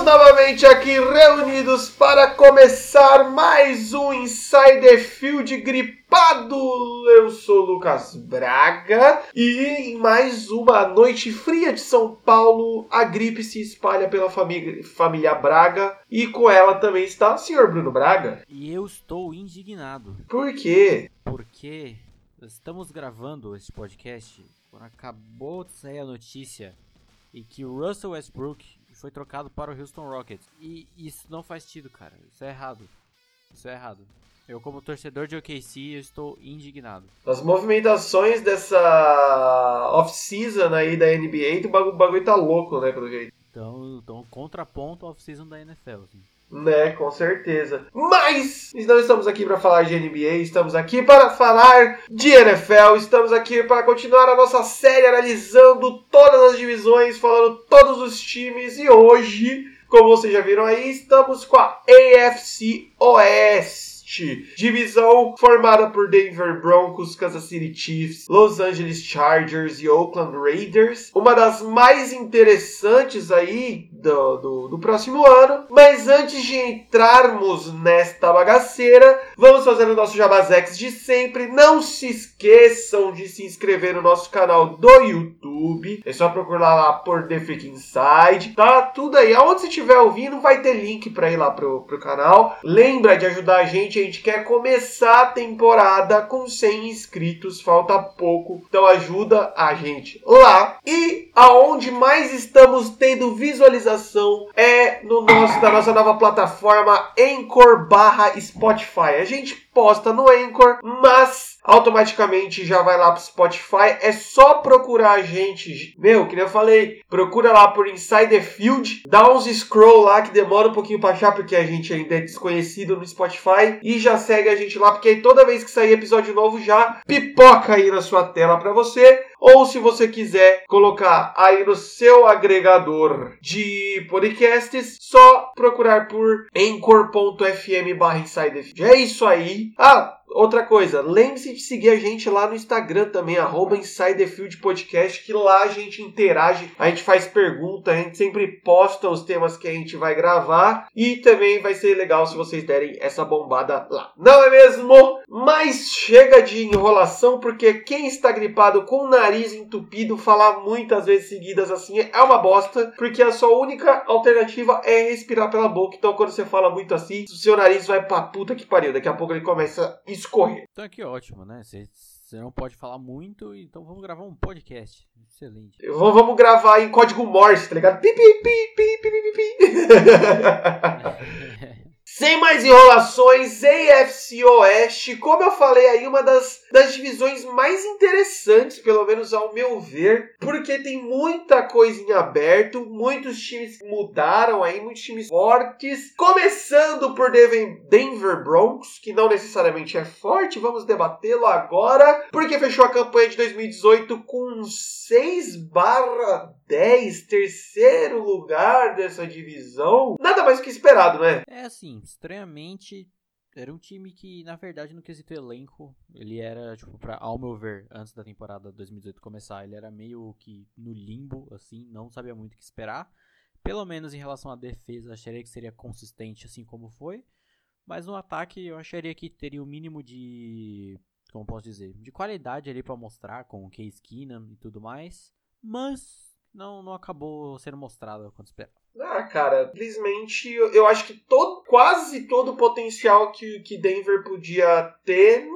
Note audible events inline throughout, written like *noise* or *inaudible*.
Estamos novamente aqui reunidos para começar mais um Insider Field gripado. Eu sou o Lucas Braga e em mais uma noite fria de São Paulo, a gripe se espalha pela família, família Braga e com ela também está o senhor Bruno Braga. E eu estou indignado. Por quê? Porque estamos gravando esse podcast quando acabou de sair a notícia e que o Russell Westbrook foi trocado para o Houston Rockets. E isso não faz sentido, cara. Isso é errado. Isso é errado. Eu, como torcedor de OKC, eu estou indignado. As movimentações dessa off-season aí da NBA, o bagulho, o bagulho tá louco, né, pelo jeito. Então, então contraponto off-season da NFL. Assim. Né, com certeza. Mas não estamos aqui para falar de NBA, estamos aqui para falar de NFL, estamos aqui para continuar a nossa série analisando todas as divisões, falando todos os times e hoje, como vocês já viram aí, estamos com a AFC Oeste. Divisão formada por Denver Broncos, Kansas City Chiefs, Los Angeles Chargers e Oakland Raiders. Uma das mais interessantes aí do, do, do próximo ano. Mas antes de entrarmos nesta bagaceira, vamos fazer o nosso Jabazex de sempre. Não se esqueçam de se inscrever no nosso canal do YouTube. É só procurar lá por The Freak Inside. Tá tudo aí. Aonde você estiver ouvindo, vai ter link para ir lá pro, pro canal. Lembra de ajudar a gente gente quer começar a temporada com 100 inscritos, falta pouco, então ajuda a gente lá. E aonde mais estamos tendo visualização é no nosso na nossa nova plataforma Anchor barra Spotify. A gente posta no Anchor, mas automaticamente já vai lá pro Spotify. É só procurar a gente. Meu, que nem eu falei, procura lá por Insider Field, dá uns scroll lá que demora um pouquinho pra achar, porque a gente ainda é desconhecido no Spotify. E já segue a gente lá, porque aí toda vez que sair episódio novo já pipoca aí na sua tela pra você. Ou se você quiser colocar aí no seu agregador de podcasts, só procurar por anchor.fm barra É isso aí. Ah, Outra coisa, lembre-se de seguir a gente lá no Instagram também, arroba Podcast, que lá a gente interage, a gente faz pergunta, a gente sempre posta os temas que a gente vai gravar e também vai ser legal se vocês derem essa bombada lá. Não é mesmo? Mas chega de enrolação, porque quem está gripado com o nariz entupido, falar muitas vezes seguidas assim é uma bosta, porque a sua única alternativa é respirar pela boca. Então quando você fala muito assim, o seu nariz vai pra puta que pariu. Daqui a pouco ele começa a escorrer. Então que ótimo, né? Você não pode falar muito, então vamos gravar um podcast. Excelente. Vamos gravar em código Morse, tá ligado? Pi, pi, pi, pi, pi, pi, pi. *laughs* *laughs* Sem mais enrolações, AFC Oeste, como eu falei aí, uma das, das divisões mais interessantes, pelo menos ao meu ver, porque tem muita coisa em aberto, muitos times mudaram aí, muitos times fortes, começando por Denver Broncos, que não necessariamente é forte, vamos debatê-lo agora, porque fechou a campanha de 2018 com 6 barra 10, terceiro lugar dessa divisão. Nada mais que esperado, né? É assim, estranhamente, era um time que, na verdade, no quesito elenco, ele era, tipo, pra, ao meu ver, antes da temporada 2018 começar, ele era meio que no limbo, assim, não sabia muito o que esperar. Pelo menos em relação à defesa, acharia que seria consistente, assim como foi. Mas no ataque, eu acharia que teria o mínimo de. Como posso dizer? De qualidade ali para mostrar, com o Case Keenum e tudo mais. Mas não, não acabou sendo mostrado quanto esperava. Ah, cara, simplesmente eu, eu acho que todo, quase todo o potencial que, que Denver podia ter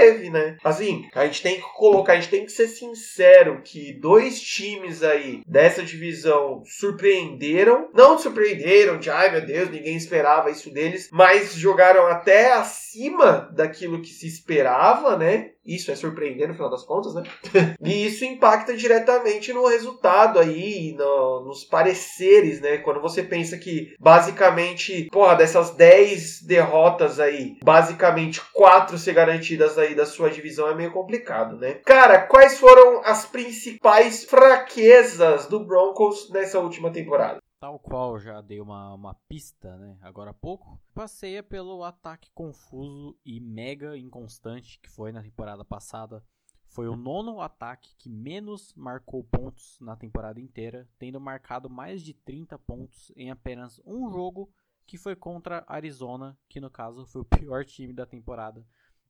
teve, né? Assim, a gente tem que colocar, a gente tem que ser sincero que dois times aí dessa divisão surpreenderam, não surpreenderam de ai meu Deus, ninguém esperava isso deles, mas jogaram até acima daquilo que se esperava, né? Isso é surpreendente no final das contas, né? *laughs* e isso impacta diretamente no resultado aí, no, nos pareceres, né? Quando você pensa que basicamente, porra, dessas 10 derrotas aí, basicamente 4 ser garantidas aí da sua divisão é meio complicado, né? Cara, quais foram as principais fraquezas do Broncos nessa última temporada? Tal qual já dei uma, uma pista, né, agora há pouco, passeia pelo ataque confuso e mega inconstante que foi na temporada passada. Foi o nono ataque que menos marcou pontos na temporada inteira, tendo marcado mais de 30 pontos em apenas um jogo, que foi contra Arizona, que no caso foi o pior time da temporada.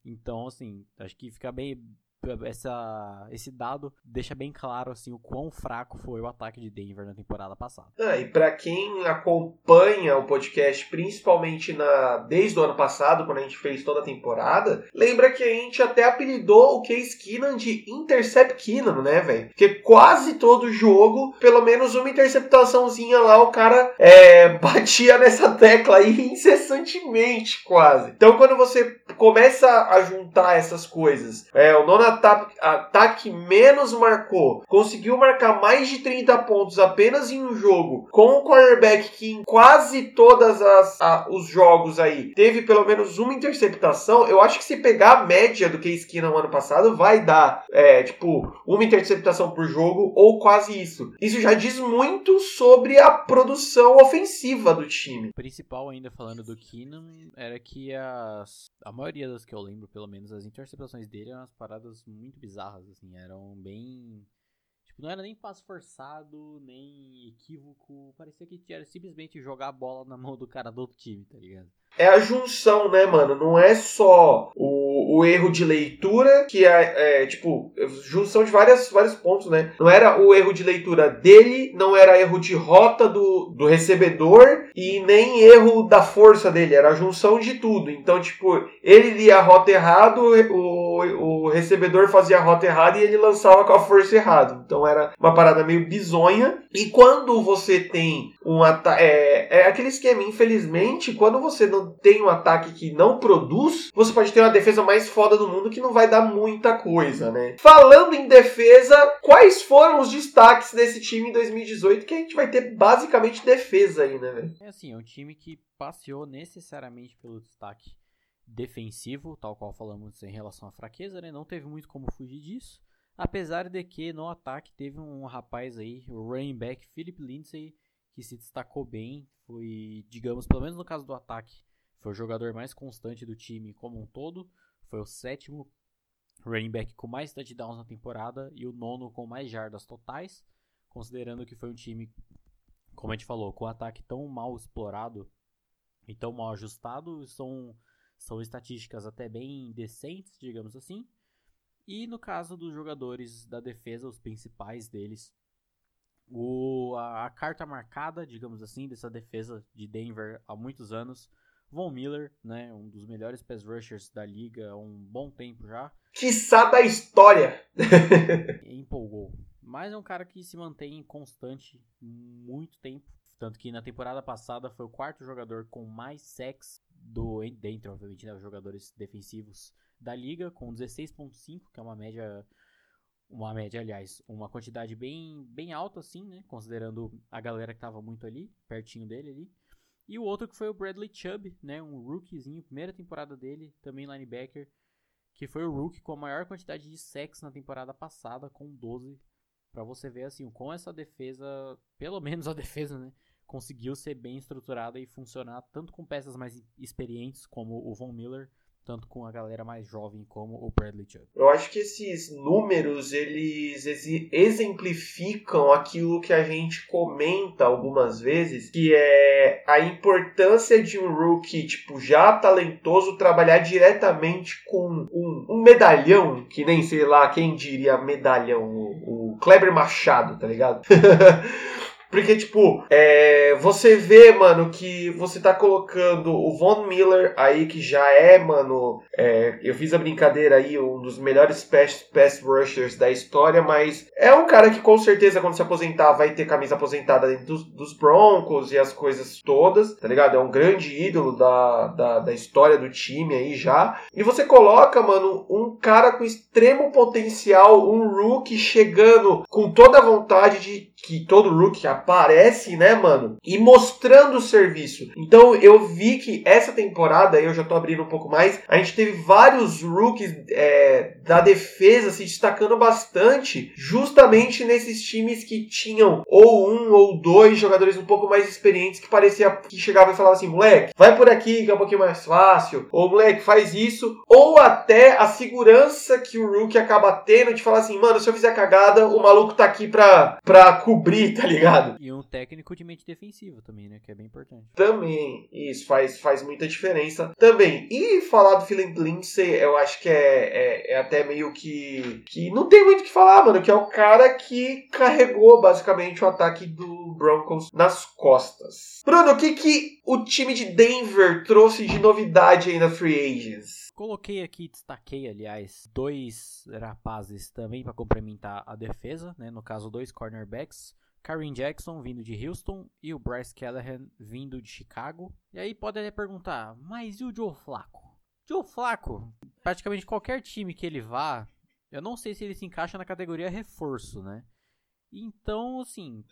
Então, assim, acho que fica bem, essa, esse dado deixa bem claro assim o quão fraco foi o ataque de Denver na temporada passada. Ah, e para quem acompanha o podcast, principalmente na desde o ano passado, quando a gente fez toda a temporada, lembra que a gente até apelidou o Case Keenan de Intercept Keenan, né, velho? Porque quase todo jogo, pelo menos uma interceptaçãozinha lá, o cara é, *laughs* batia nessa tecla aí incessantemente, quase. Então, quando você começa a juntar essas coisas, é, o nono ataque, menos marcou, conseguiu marcar mais de 30 pontos apenas em um jogo, com o quarterback que em quase todas os jogos aí teve pelo menos uma interceptação, eu acho que se pegar a média do que Skinner no ano passado, vai dar é, tipo uma interceptação por jogo ou quase isso. Isso já diz muito sobre a produção ofensiva do time. O principal ainda falando do Keenan era que as, a maioria das que eu lembro, pelo menos as interceptações dele eram umas paradas muito bizarras, assim, eram bem. Não era nem passo forçado, nem equívoco. Parecia que era simplesmente jogar a bola na mão do cara do outro time, tá ligado? É a junção, né, mano? Não é só o, o erro de leitura, que é, é, tipo, junção de várias, vários pontos, né? Não era o erro de leitura dele, não era erro de rota do, do recebedor e nem erro da força dele, era a junção de tudo. Então, tipo, ele lia a rota errado, o, o recebedor fazia a rota errada e ele lançava com a força errada. Então era uma parada meio bizonha. E quando você tem um ataque. É, é aquele esquema, infelizmente, quando você não tem um ataque que não produz, você pode ter uma defesa mais foda do mundo que não vai dar muita coisa, né? Falando em defesa, quais foram os destaques desse time em 2018? Que a gente vai ter basicamente defesa aí, né, velho? É assim, é um time que passeou necessariamente pelo destaque defensivo, tal qual falamos em relação à fraqueza, né? Não teve muito como fugir disso. Apesar de que no ataque teve um rapaz aí, o running back Philip Lindsay, que se destacou bem. Foi, digamos, pelo menos no caso do ataque, foi o jogador mais constante do time como um todo. Foi o sétimo running back com mais touchdowns na temporada e o nono com mais jardas totais, considerando que foi um time, como a gente falou, com um ataque tão mal explorado e tão mal ajustado, são, são estatísticas até bem decentes, digamos assim. E no caso dos jogadores da defesa, os principais deles, o, a, a, carta marcada, digamos assim, dessa defesa de Denver há muitos anos. Von Miller, né, um dos melhores pass rushers da liga há um bom tempo já. Quiçá da história! *laughs* empolgou. Mas é um cara que se mantém constante muito tempo. Tanto que na temporada passada foi o quarto jogador com mais sacks do dentro, obviamente, né, os jogadores defensivos da liga, com 16.5, que é uma média uma média, aliás, uma quantidade bem, bem alta, assim, né? Considerando a galera que tava muito ali, pertinho dele ali. E o outro que foi o Bradley Chubb, né? Um rookiezinho, primeira temporada dele, também linebacker, que foi o rookie com a maior quantidade de sacks na temporada passada, com 12. Para você ver, assim, com essa defesa, pelo menos a *laughs* defesa, né? Conseguiu ser bem estruturada e funcionar tanto com peças mais experientes como o Von Miller, tanto com a galera mais jovem como o Bradley Chubb. Eu acho que esses números eles exemplificam aquilo que a gente comenta algumas vezes, que é a importância de um rookie tipo já talentoso trabalhar diretamente com um, um medalhão, que nem sei lá quem diria medalhão, o, o Kleber Machado, tá ligado? *laughs* Porque, tipo, é, você vê, mano, que você tá colocando o Von Miller aí, que já é, mano. É, eu fiz a brincadeira aí, um dos melhores pass, pass rushers da história, mas é um cara que com certeza, quando se aposentar, vai ter camisa aposentada dentro dos, dos Broncos e as coisas todas, tá ligado? É um grande ídolo da, da, da história do time aí já. E você coloca, mano, um cara com extremo potencial, um rookie chegando com toda a vontade de que todo rookie aparece, né, mano? E mostrando o serviço. Então eu vi que essa temporada, eu já tô abrindo um pouco mais, a gente teve vários rookies é, da defesa se destacando bastante, justamente nesses times que tinham ou um ou dois jogadores um pouco mais experientes que parecia que chegava e falava assim, moleque, vai por aqui que é um pouquinho mais fácil, ou moleque, faz isso, ou até a segurança que o rookie acaba tendo de falar assim, mano, se eu fizer cagada, o maluco tá aqui pra, pra cobrir, tá ligado? E um técnico de mente defensiva também, né? Que é bem importante. Também, isso faz, faz muita diferença também. E falar do Philip Lindsay, eu acho que é, é, é, até meio que. que não tem muito o que falar, mano. Que é o cara que carregou basicamente o ataque do Broncos nas costas. Bruno, o que, que o time de Denver trouxe de novidade aí na Free Agents? Coloquei aqui, destaquei, aliás, dois rapazes também para complementar a defesa, né? No caso, dois cornerbacks. Kareem Jackson vindo de Houston e o Bryce Callahan vindo de Chicago. E aí pode até perguntar, mas e o Joe Flacco? Joe Flacco, praticamente qualquer time que ele vá, eu não sei se ele se encaixa na categoria reforço, né? Então, assim,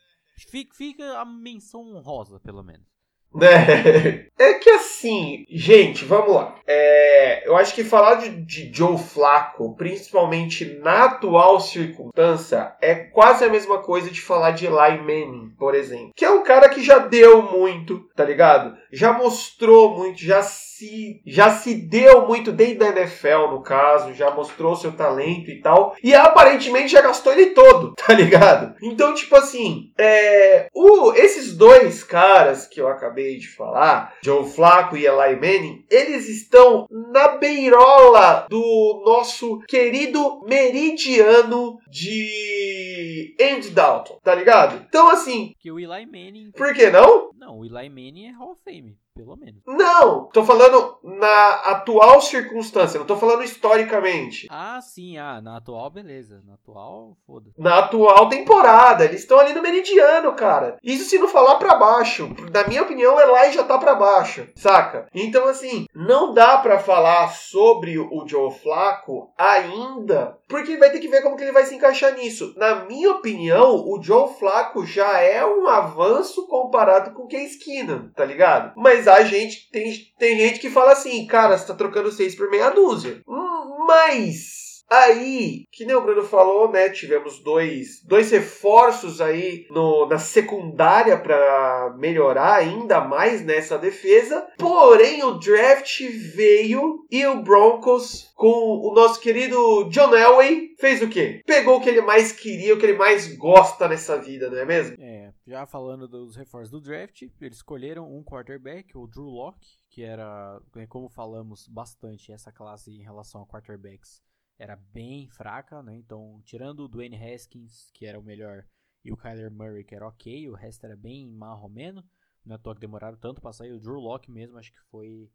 fica a menção honrosa, pelo menos. É, *laughs* é que assim, gente, vamos lá. É, eu acho que falar de, de Joe Flacco, principalmente na atual circunstância, é quase a mesma coisa de falar de Eli Manning, por exemplo. Que é um cara que já deu muito, tá ligado? Já mostrou muito, já se, já se deu muito desde a NFL, no caso, já mostrou seu talento e tal. E aparentemente já gastou ele todo, *laughs* tá ligado? Então, tipo assim, é, o, esses dois caras que eu acabei acabei de falar, Joe Flacco e Eli Manning, eles estão na beirola do nosso querido meridiano de Andy Dalton, tá ligado? Então, assim. Que o Eli Manning. Por que não? Não, o Eli Manning é Hall of Fame pelo menos. Não, tô falando na atual circunstância, não tô falando historicamente. Ah, sim, ah, na atual, beleza. Na atual, foda. Na atual temporada, eles estão ali no meridiano, cara. Isso se não falar para baixo. Na minha opinião, o Eli já tá para baixo, saca? Então, assim, não dá para falar sobre o Joe Flaco ainda, porque vai ter que ver como que ele vai se encaixar nisso. Na minha opinião, o Joe Flaco já é um avanço comparado com o Case Keenum, tá ligado? Mas a gente tem, tem gente que fala assim, cara, você tá trocando seis por meia dúzia. Hum, mas Aí, que nem o Bruno falou, né? Tivemos dois, dois reforços aí no, na secundária para melhorar ainda mais nessa defesa. Porém, o draft veio e o Broncos, com o nosso querido John Elway, fez o quê? Pegou o que ele mais queria, o que ele mais gosta nessa vida, não é mesmo? É, já falando dos reforços do draft, eles escolheram um quarterback, o Drew Locke, que era, como falamos bastante essa classe em relação a quarterbacks era bem fraca, né? Então, tirando o Dwayne Haskins, que era o melhor, e o Kyler Murray, que era ok, o resto era bem marromeno. Não é à toa que demoraram tanto pra sair. O Drew Locke mesmo, acho que foi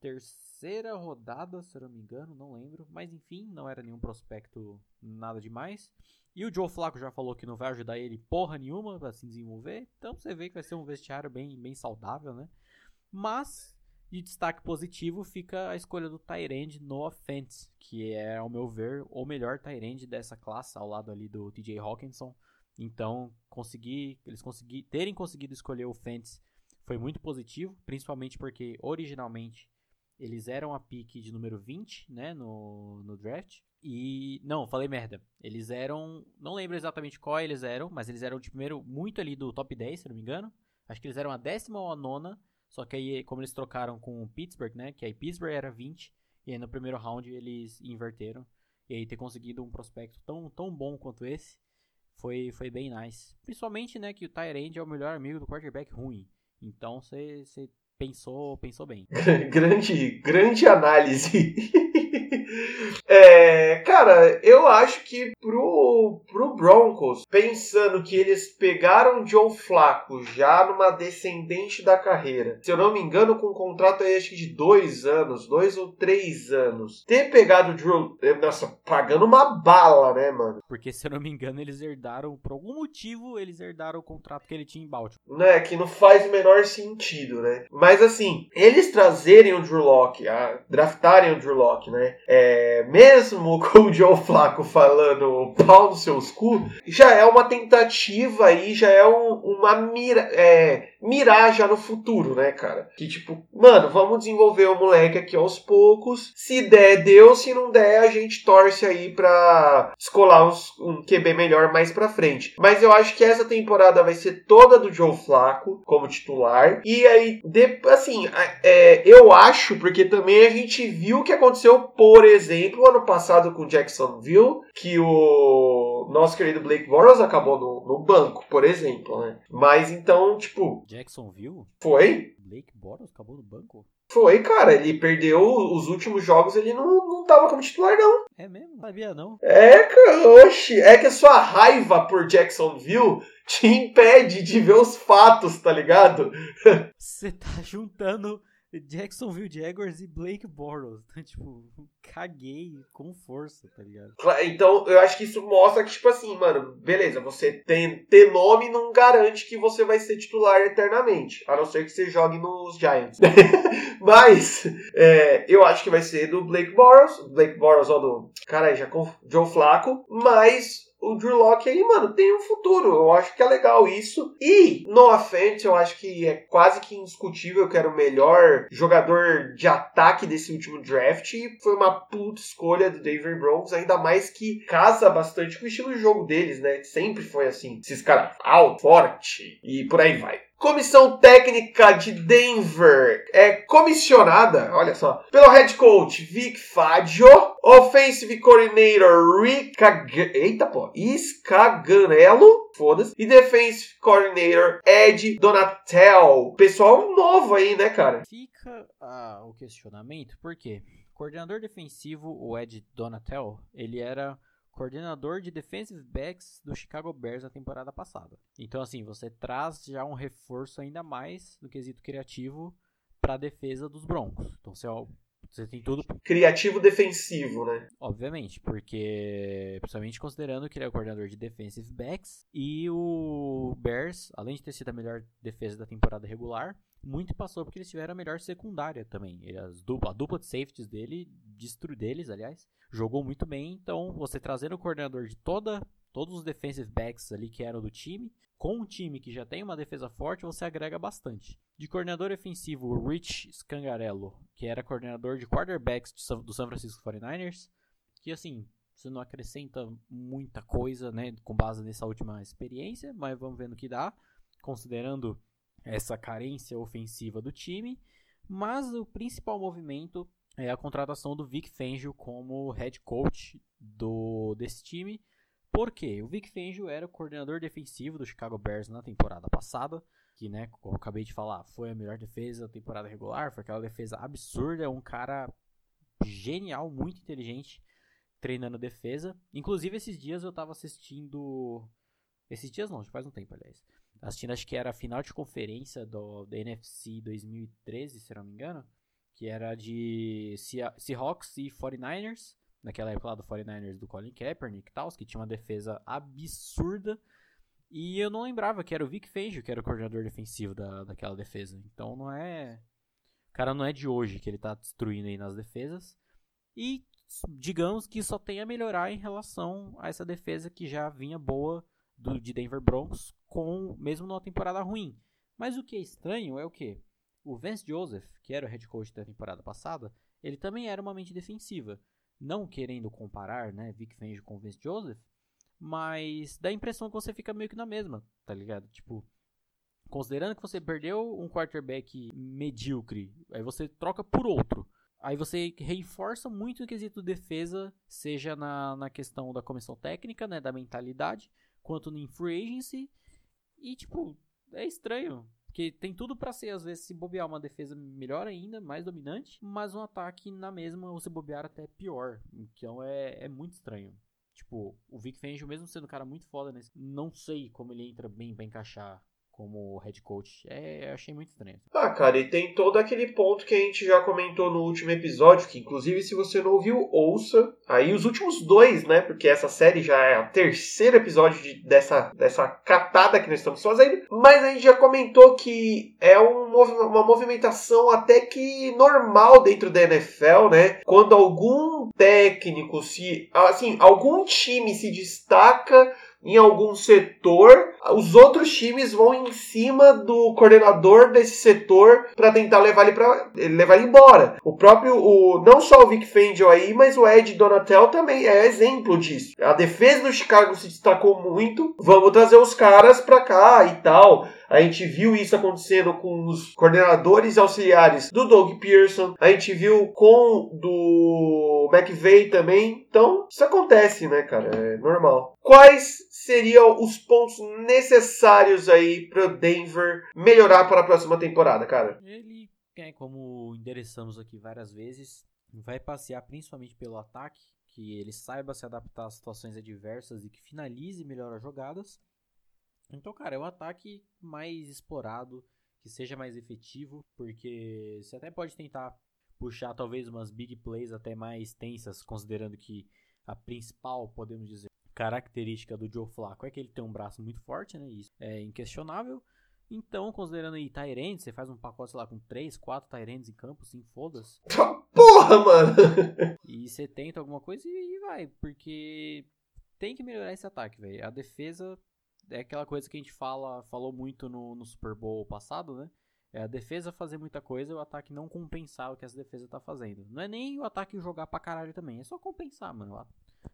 terceira rodada, se eu não me engano, não lembro. Mas enfim, não era nenhum prospecto nada demais. E o Joe Flacco já falou que não vai ajudar ele porra nenhuma para se desenvolver. Então você vê que vai ser um vestiário bem, bem saudável, né? Mas de destaque positivo fica a escolha do Tyrande no offense, que é, ao meu ver, o melhor Tyrande dessa classe, ao lado ali do TJ Hawkinson. Então, conseguir, eles conseguir, terem conseguido escolher o Fence foi muito positivo, principalmente porque originalmente eles eram a pick de número 20, né, no, no draft. E não, falei merda. Eles eram, não lembro exatamente qual eles eram, mas eles eram de primeiro muito ali do top 10, se não me engano. Acho que eles eram a décima ou a nona só que aí, como eles trocaram com o Pittsburgh, né? Que aí Pittsburgh era 20, e aí no primeiro round eles inverteram. E aí ter conseguido um prospecto tão, tão bom quanto esse foi, foi bem nice. Principalmente, né, que o Tyrande é o melhor amigo do quarterback ruim. Então você pensou, pensou bem. *laughs* grande, grande análise. *laughs* *laughs* É, cara, eu acho que pro, pro Broncos, pensando que eles pegaram Joe Flaco já numa descendente da carreira, se eu não me engano, com um contrato aí acho que de dois anos, dois ou três anos, ter pegado o Drew, eh, nossa, pagando uma bala, né, mano? Porque se eu não me engano, eles herdaram, por algum motivo, eles herdaram o contrato que ele tinha em Baltimore. Né, que não faz o menor sentido, né? Mas assim, eles trazerem o Drew Locke, a, draftarem o Drew Locke, né? É, mesmo *laughs* com o Joe Flaco falando pau nos seus cu, já é uma tentativa aí, já é um, uma mira, é, mirar já no futuro, né, cara? Que tipo, mano, vamos desenvolver o moleque aqui aos poucos. Se der, deu. Se não der, a gente torce aí pra escolar uns, um QB melhor mais pra frente. Mas eu acho que essa temporada vai ser toda do Joe Flaco como titular. E aí, de, assim, é, eu acho, porque também a gente viu o que aconteceu, por exemplo, ano passado com Jacksonville, que o nosso querido Blake Bortles acabou no, no banco, por exemplo, né? Mas então, tipo. Jacksonville? Foi. Blake Bortles acabou no banco? Foi, cara. Ele perdeu os últimos jogos, ele não, não tava como titular, não. É mesmo? Não sabia, não. É, cara, oxe. É que a sua raiva por Jacksonville te impede de ver os fatos, tá ligado? *laughs* Você tá juntando Jacksonville Jaguars e Blake Bortles. Então, tipo, caguei com força, tá ligado? Então, eu acho que isso mostra que, tipo assim, mano, beleza, você tem, ter nome não garante que você vai ser titular eternamente. A não ser que você jogue nos Giants. *laughs* Mas, é, eu acho que vai ser do Blake Bortles. Blake Bortles, ó, do. Caralho, já com Joe Flaco. Mas o Drew Locke aí, mano, tem um futuro. Eu acho que é legal isso. E, no offense, eu acho que é quase que indiscutível que era o melhor jogador de ataque desse último draft. E foi uma puta escolha do Denver Broncos, ainda mais que casa bastante com o estilo de jogo deles, né? Sempre foi assim. Esses caras alto, forte e por aí vai. Comissão técnica de Denver é comissionada, olha só, pelo head coach Vic Fangio, offensive coordinator Rick. Eita, pô, Iscaganello, foda-se, e defensive coordinator Ed Donatel. Pessoal novo aí, né, cara? Fica ah, o questionamento, por quê? Coordenador defensivo, o Ed Donatel, ele era coordenador de defensive backs do Chicago Bears na temporada passada. Então, assim, você traz já um reforço ainda mais no quesito criativo para a defesa dos Broncos. Então, você, você tem tudo. Criativo defensivo, né? Obviamente, porque, principalmente considerando que ele é o coordenador de defensive backs e o Bears, além de ter sido a melhor defesa da temporada regular, muito passou porque eles tiveram a melhor secundária também. As dupla, a dupla de safeties dele, destru deles, aliás, jogou muito bem. Então, você trazendo o coordenador de toda, todos os defensive backs ali que eram do time, com um time que já tem uma defesa forte, você agrega bastante. De coordenador ofensivo, o Rich Scangarello, que era coordenador de quarterbacks do San Francisco 49ers, que assim, você não acrescenta muita coisa, né, com base nessa última experiência, mas vamos ver no que dá, considerando essa carência ofensiva do time, mas o principal movimento é a contratação do Vic Fangio como head coach do, desse time. Por quê? O Vic Fangio era o coordenador defensivo do Chicago Bears na temporada passada, que, né, como eu acabei de falar, foi a melhor defesa da temporada regular, foi aquela defesa absurda, é um cara genial, muito inteligente, treinando defesa. Inclusive, esses dias eu tava assistindo... Esses dias não, já faz um tempo, aliás assistindo, acho que era a final de conferência do, da NFC 2013, se não me engano, que era de Seahawks e 49ers, naquela época lá do 49ers do Colin Kaepernick e tal, que tinha uma defesa absurda. E eu não lembrava que era o Vic Fangio que era o coordenador defensivo da, daquela defesa. Então não é. O cara não é de hoje que ele tá destruindo aí nas defesas. E digamos que só tem a melhorar em relação a essa defesa que já vinha boa do, de Denver Broncos, com mesmo numa temporada ruim. Mas o que é estranho é o que? O Vance Joseph, que era o head coach da temporada passada, ele também era uma mente defensiva. Não querendo comparar, né, Vic Fangio com o Vance Joseph, mas dá a impressão que você fica meio que na mesma, tá ligado? Tipo, considerando que você perdeu um quarterback medíocre, aí você troca por outro. Aí você reforça muito o quesito defesa, seja na, na questão da comissão técnica, né, da mentalidade, quanto no free agency. E, tipo, é estranho. Porque tem tudo para ser, às vezes, se bobear uma defesa melhor ainda, mais dominante, mas um ataque na mesma, ou se bobear até pior. Então é, é muito estranho. Tipo, o Vic Fangio, mesmo sendo um cara muito foda nesse, não sei como ele entra bem para encaixar como head coach. É, eu achei muito estranho. Ah, cara, e tem todo aquele ponto que a gente já comentou no último episódio, que inclusive se você não ouviu, ouça. Aí os últimos dois, né? Porque essa série já é o terceiro episódio de, dessa, dessa catada que nós estamos fazendo. Mas a gente já comentou que é um, uma movimentação até que normal dentro da NFL, né? Quando algum técnico se. Assim, algum time se destaca em algum setor, os outros times vão em cima do coordenador desse setor para tentar levar ele para levar ele embora. O próprio, o, não só o Vic Fangio aí, mas o Ed Donatel também é exemplo disso. A defesa do Chicago se destacou muito. Vamos trazer os caras para cá e tal. A gente viu isso acontecendo com os coordenadores auxiliares do Doug Pearson. A gente viu com do McVeigh também. Então, isso acontece, né, cara? É normal. Quais seriam os pontos necessários aí para Denver melhorar para a próxima temporada, cara? Ele, é, como endereçamos aqui várias vezes, vai passear principalmente pelo ataque, que ele saiba se adaptar a situações adversas e que finalize melhor as jogadas. Então, cara, é um ataque mais explorado, que seja mais efetivo, porque você até pode tentar puxar talvez umas big plays até mais tensas, considerando que a principal, podemos dizer, característica do Joe Flacco é que ele tem um braço muito forte, né? Isso é inquestionável. Então, considerando aí Tyrants, você faz um pacote, sei lá, com 3, 4 Tyrants em campo, sim, foda-se. *laughs* Porra, mano! *laughs* E você tenta alguma coisa e vai, porque tem que melhorar esse ataque, velho. A defesa é aquela coisa que a gente fala, falou muito no, no Super Bowl passado, né? É a defesa fazer muita coisa e o ataque não compensar o que essa defesa tá fazendo. Não é nem o ataque jogar pra caralho também, é só compensar, mano.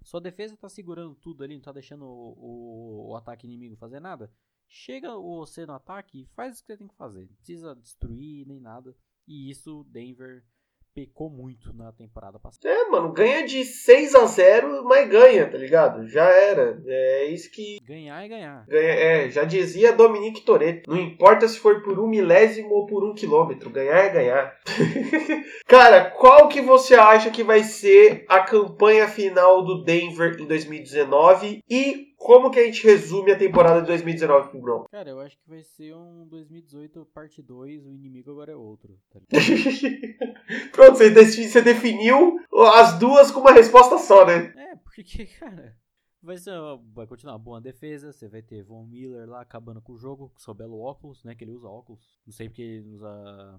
Sua defesa tá segurando tudo ali, não tá deixando o, o, o ataque inimigo fazer nada. Chega você no ataque e faz o que você tem que fazer. Não precisa destruir nem nada. E isso Denver pecou muito na temporada passada. É, mano, ganha de 6 a 0 mas ganha, tá ligado? Já era. É isso que. Ganhar é ganhar. Ganha, é, já dizia Dominique Toretto. Não importa se for por um milésimo ou por um quilômetro, ganhar é ganhar. *laughs* Cara, qual que você acha que vai ser a campanha final do Denver em 2019 e como que a gente resume a temporada de 2019 pro Brown? Cara, eu acho que vai ser um 2018 parte 2, o inimigo agora é outro. Tá *laughs* Pronto, você definiu as duas com uma resposta só, né? É, porque, *laughs* cara, vai, ser, vai continuar uma boa defesa, você vai ter Von Miller lá acabando com o jogo, com seu belo óculos, né, que ele usa óculos. Não sei porque ele usa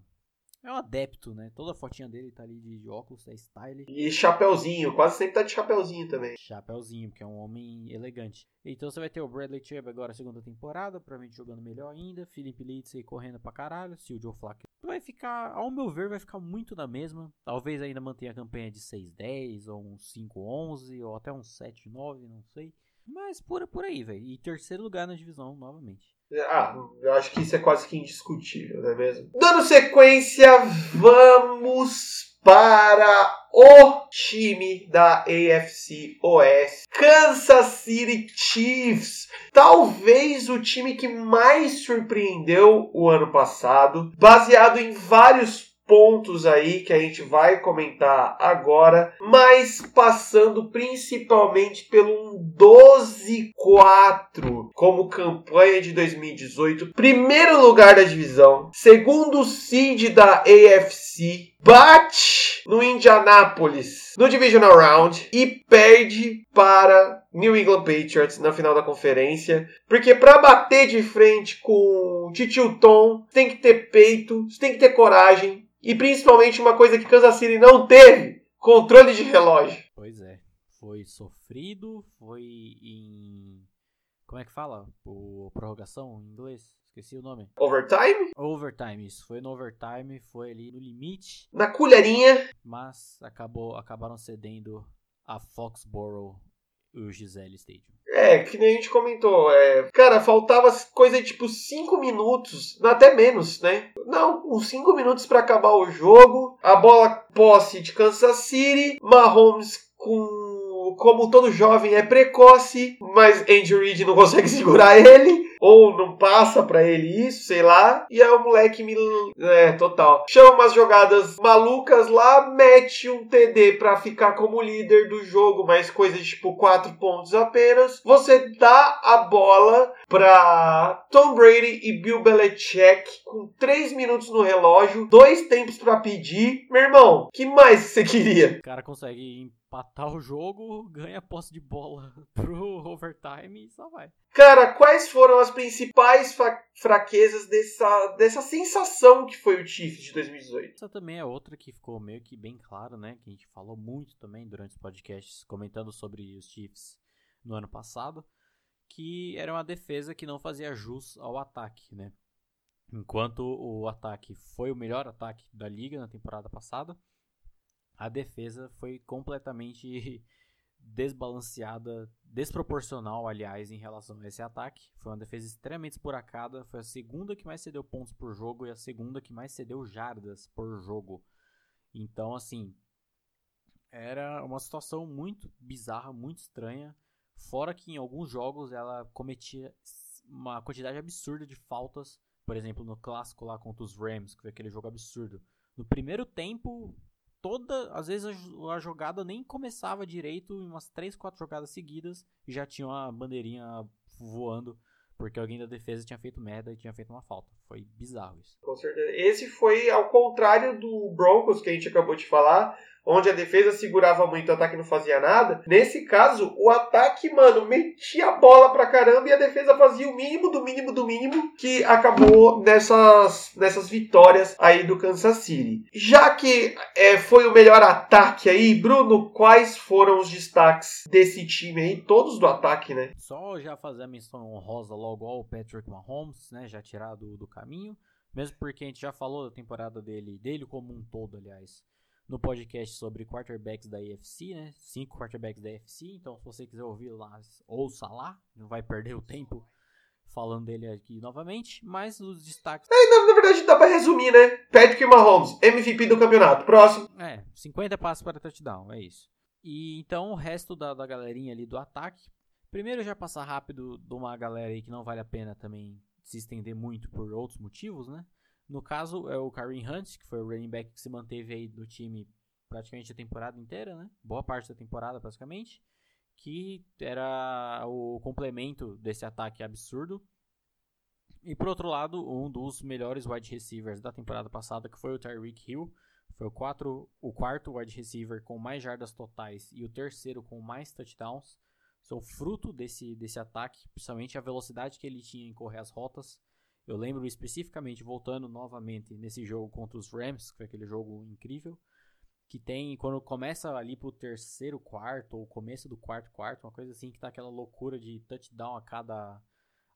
é um adepto, né? Toda a fotinha dele tá ali de óculos, é style. E chapeuzinho, quase sempre tá de chapeuzinho também. Chapeuzinho, porque é um homem elegante. Então você vai ter o Bradley Chubb agora segunda temporada, provavelmente jogando melhor ainda. Philip Lindsay correndo pra caralho. Se o Joe Flacco vai ficar, ao meu ver, vai ficar muito na mesma. Talvez ainda mantenha a campanha de 6-10, ou um 5-11, ou até um 7-9, não sei. Mas por, por aí, velho. E terceiro lugar na divisão, novamente. Ah, eu acho que isso é quase que indiscutível, não é mesmo? Dando sequência, vamos para o time da AFC Oeste, Kansas City Chiefs. Talvez o time que mais surpreendeu o ano passado, baseado em vários pontos aí que a gente vai comentar agora, mas passando principalmente pelo 12-4 como campanha de 2018. Primeiro lugar da divisão, segundo seed da AFC, bate no Indianapolis no Divisional Round e perde para New England Patriots na final da conferência, porque para bater de frente com o Titio Tom, tem que ter peito, tem que ter coragem, e principalmente uma coisa que Kansas City não teve: controle de relógio. Pois é. Foi sofrido, foi em. Como é que fala? O prorrogação em inglês? Esqueci o nome. Overtime? Overtime, isso. Foi no overtime, foi ali no limite. Na colherinha. Mas acabou, acabaram cedendo a Foxborough o Gisele Stadium. É, que nem a gente comentou. É, cara, faltava coisa de tipo 5 minutos, até menos, né? Não, uns 5 minutos para acabar o jogo. A bola posse de Kansas City. Mahomes com como todo jovem é precoce, mas Andy Reid não consegue *laughs* segurar ele, ou não passa para ele isso, sei lá. E aí o moleque me. É, total. Chama umas jogadas malucas lá, mete um TD para ficar como líder do jogo, mas coisa de tipo 4 pontos apenas. Você dá a bola para Tom Brady e Bill Belichick com 3 minutos no relógio, dois tempos para pedir. Meu irmão, que mais você queria? O cara consegue empatar o jogo, ganha posse de bola *laughs* pro overtime e só vai. Cara, quais foram as principais fraquezas dessa, dessa sensação que foi o Chiefs de 2018? Essa também é outra que ficou meio que bem claro, né? Que a gente falou muito também durante os podcasts comentando sobre os Chiefs no ano passado que era uma defesa que não fazia jus ao ataque, né? Enquanto o ataque foi o melhor ataque da liga na temporada passada, a defesa foi completamente *laughs* desbalanceada, desproporcional, aliás, em relação a esse ataque. Foi uma defesa extremamente esburacada, foi a segunda que mais cedeu pontos por jogo e a segunda que mais cedeu jardas por jogo. Então, assim, era uma situação muito bizarra, muito estranha. Fora que em alguns jogos ela cometia uma quantidade absurda de faltas. Por exemplo, no clássico lá contra os Rams, que foi aquele jogo absurdo. No primeiro tempo, toda. Às vezes a, a jogada nem começava direito, em umas 3, 4 jogadas seguidas, e já tinha uma bandeirinha voando porque alguém da defesa tinha feito merda e tinha feito uma falta. Foi bizarro isso. Com certeza. Esse foi ao contrário do Broncos que a gente acabou de falar, onde a defesa segurava muito, o ataque não fazia nada. Nesse caso, o ataque, mano, metia a bola pra caramba e a defesa fazia o mínimo do mínimo do mínimo que acabou nessas, nessas vitórias aí do Kansas City. Já que é, foi o melhor ataque aí, Bruno, quais foram os destaques desse time aí? Todos do ataque, né? Só já fazer a menção honrosa logo ao Patrick Mahomes, né? Já tirado do caminho. Mesmo porque a gente já falou da temporada dele, dele como um todo, aliás no podcast sobre quarterbacks da AFC, né? Cinco quarterbacks da AFC. Então, se você quiser ouvir lá, ouça lá. Não vai perder o tempo falando dele aqui novamente. Mas os destaques. É, na, na, verdade, dá pra resumir, né? Patrick Mahomes, MVP do campeonato. Próximo. É, 50 passos para touchdown, é isso. E então o resto da, da galerinha ali do ataque. Primeiro, já passar rápido de uma galera aí que não vale a pena também se estender muito por outros motivos, né? No caso, é o Kareem Hunt, que foi o running back que se manteve aí do time praticamente a temporada inteira, né? Boa parte da temporada, praticamente. Que era o complemento desse ataque absurdo. E por outro lado, um dos melhores wide receivers da temporada passada, que foi o Tyreek Hill. Foi o, quatro, o quarto wide receiver com mais jardas totais e o terceiro com mais touchdowns. São fruto desse, desse ataque, principalmente a velocidade que ele tinha em correr as rotas. Eu lembro especificamente, voltando novamente nesse jogo contra os Rams, que foi aquele jogo incrível, que tem, quando começa ali pro terceiro quarto, ou começo do quarto quarto, uma coisa assim, que tá aquela loucura de touchdown a cada,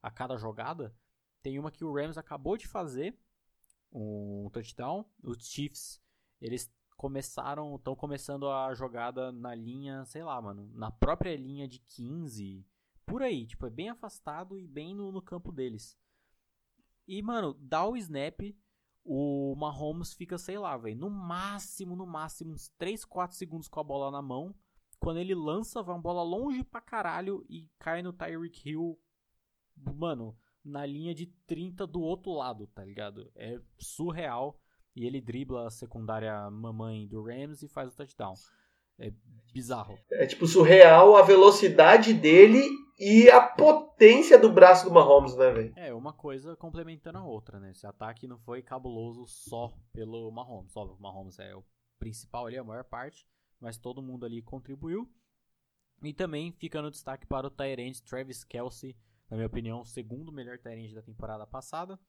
a cada jogada, tem uma que o Rams acabou de fazer, um touchdown, os Chiefs, eles começaram, estão começando a jogada na linha, sei lá, mano, na própria linha de 15, por aí, tipo, é bem afastado e bem no, no campo deles. E, mano, dá o snap, o Mahomes fica, sei lá, velho, no máximo, no máximo, uns 3, 4 segundos com a bola na mão. Quando ele lança, vai uma bola longe pra caralho e cai no Tyreek Hill, mano, na linha de 30 do outro lado, tá ligado? É surreal. E ele dribla a secundária mamãe do Rams e faz o touchdown. É bizarro. É tipo surreal a velocidade dele e a potência do braço do Mahomes, né, velho? É, uma coisa complementando a outra, né? Esse ataque não foi cabuloso só pelo Mahomes. Óbvio, o Mahomes é o principal ali, a maior parte, mas todo mundo ali contribuiu. E também fica no destaque para o Tyrande Travis Kelsey, na minha opinião, o segundo melhor Tyrande da temporada passada.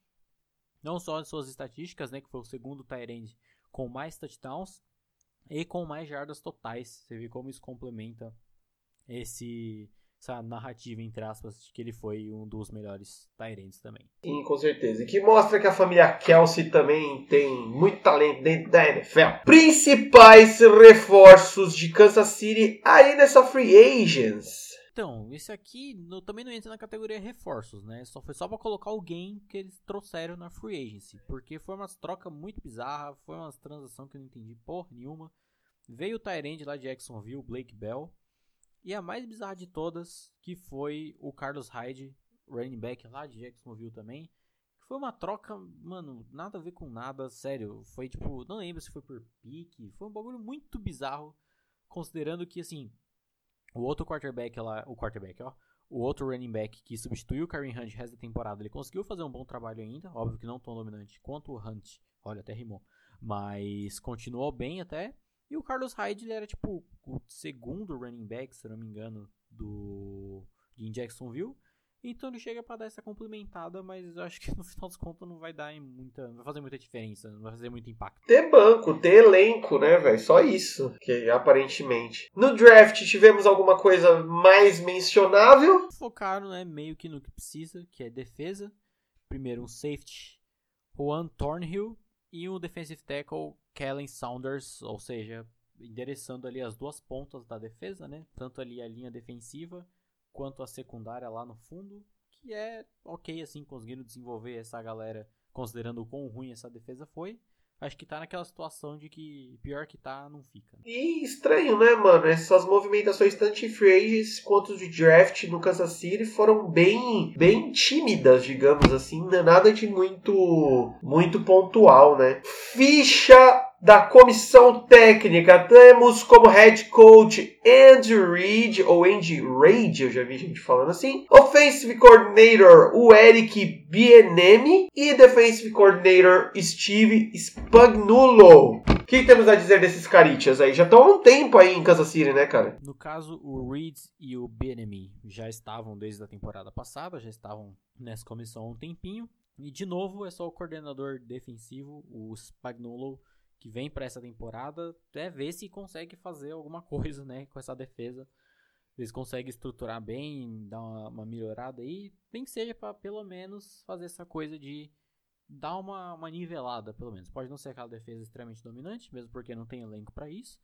Não só em suas estatísticas, né, que foi o segundo Tyrande com mais touchdowns e com mais jardas totais. Você vê como isso complementa esse essa narrativa, entre aspas, de que ele foi um dos melhores Tyrants também. Sim, com certeza. E que mostra que a família Kelsey também tem muito talento dentro da NFL. Principais reforços de Kansas City aí nessa Free Agents. Então, esse aqui no, também não entra na categoria reforços, né? Só foi só para colocar alguém que eles trouxeram na free agency, porque foi uma troca muito bizarra, foi uma transação que eu não entendi porra nenhuma. Veio o Tyrande lá de Jacksonville, Blake Bell, E a mais bizarra de todas, que foi o Carlos Hyde, running back lá de Jacksonville também. Foi uma troca, mano, nada a ver com nada, sério. Foi tipo, não lembro se foi por pique. Foi um bagulho muito bizarro, considerando que, assim, o outro quarterback lá, o quarterback, ó, o outro running back que substituiu o Kareem Hunt resto da temporada, ele conseguiu fazer um bom trabalho ainda, óbvio que não tão dominante quanto o Hunt, olha, até rimou, mas continuou bem até. E o Carlos Hyde, ele era tipo o segundo running back, se não me engano, do de Jacksonville. Então ele chega para dar essa complementada, mas eu acho que *laughs* no final dos contos não vai dar muita, não vai fazer muita diferença, não vai fazer muito impacto. Ter banco, ter elenco, né, velho? Só isso, que aparentemente. No draft tivemos alguma coisa mais mencionável? Focaram, né, meio que no que precisa, que é defesa. Primeiro um safety, Juan Thornhill e um defensive tackle, Kellen Saunders, ou seja, endereçando ali as duas pontas da defesa, né? Tanto ali a linha defensiva quanto a secundária lá no fundo, que é ok assim, conseguindo desenvolver essa galera, considerando o quão ruim essa defesa foi. Acho que tá naquela situação de que pior que tá, não fica. E estranho, né, mano? Essas movimentações, tanto de free agents quanto de draft no Kansas City, foram bem, bem tímidas, digamos assim. Não é nada de muito, muito pontual, né? Ficha da comissão técnica temos como head coach Andy Reid, ou Andy Reid, eu já vi gente falando assim. Offensive coordinator, o Eric Bienemi. E defensive coordinator, Steve Spagnuolo. O que temos a dizer desses caritas aí? Já estão há um tempo aí em Kansas City, né, cara? No caso, o Reid e o Bienemi já estavam desde a temporada passada, já estavam nessa comissão há um tempinho. E de novo, é só o coordenador defensivo, o Spagnuolo, que vem para essa temporada, é ver se consegue fazer alguma *laughs* coisa, né, com essa defesa. Eles conseguem estruturar bem, dar uma, uma melhorada aí, nem que seja para pelo menos fazer essa coisa de dar uma, uma nivelada, pelo menos. Pode não ser aquela defesa extremamente dominante, mesmo porque não tem elenco para isso.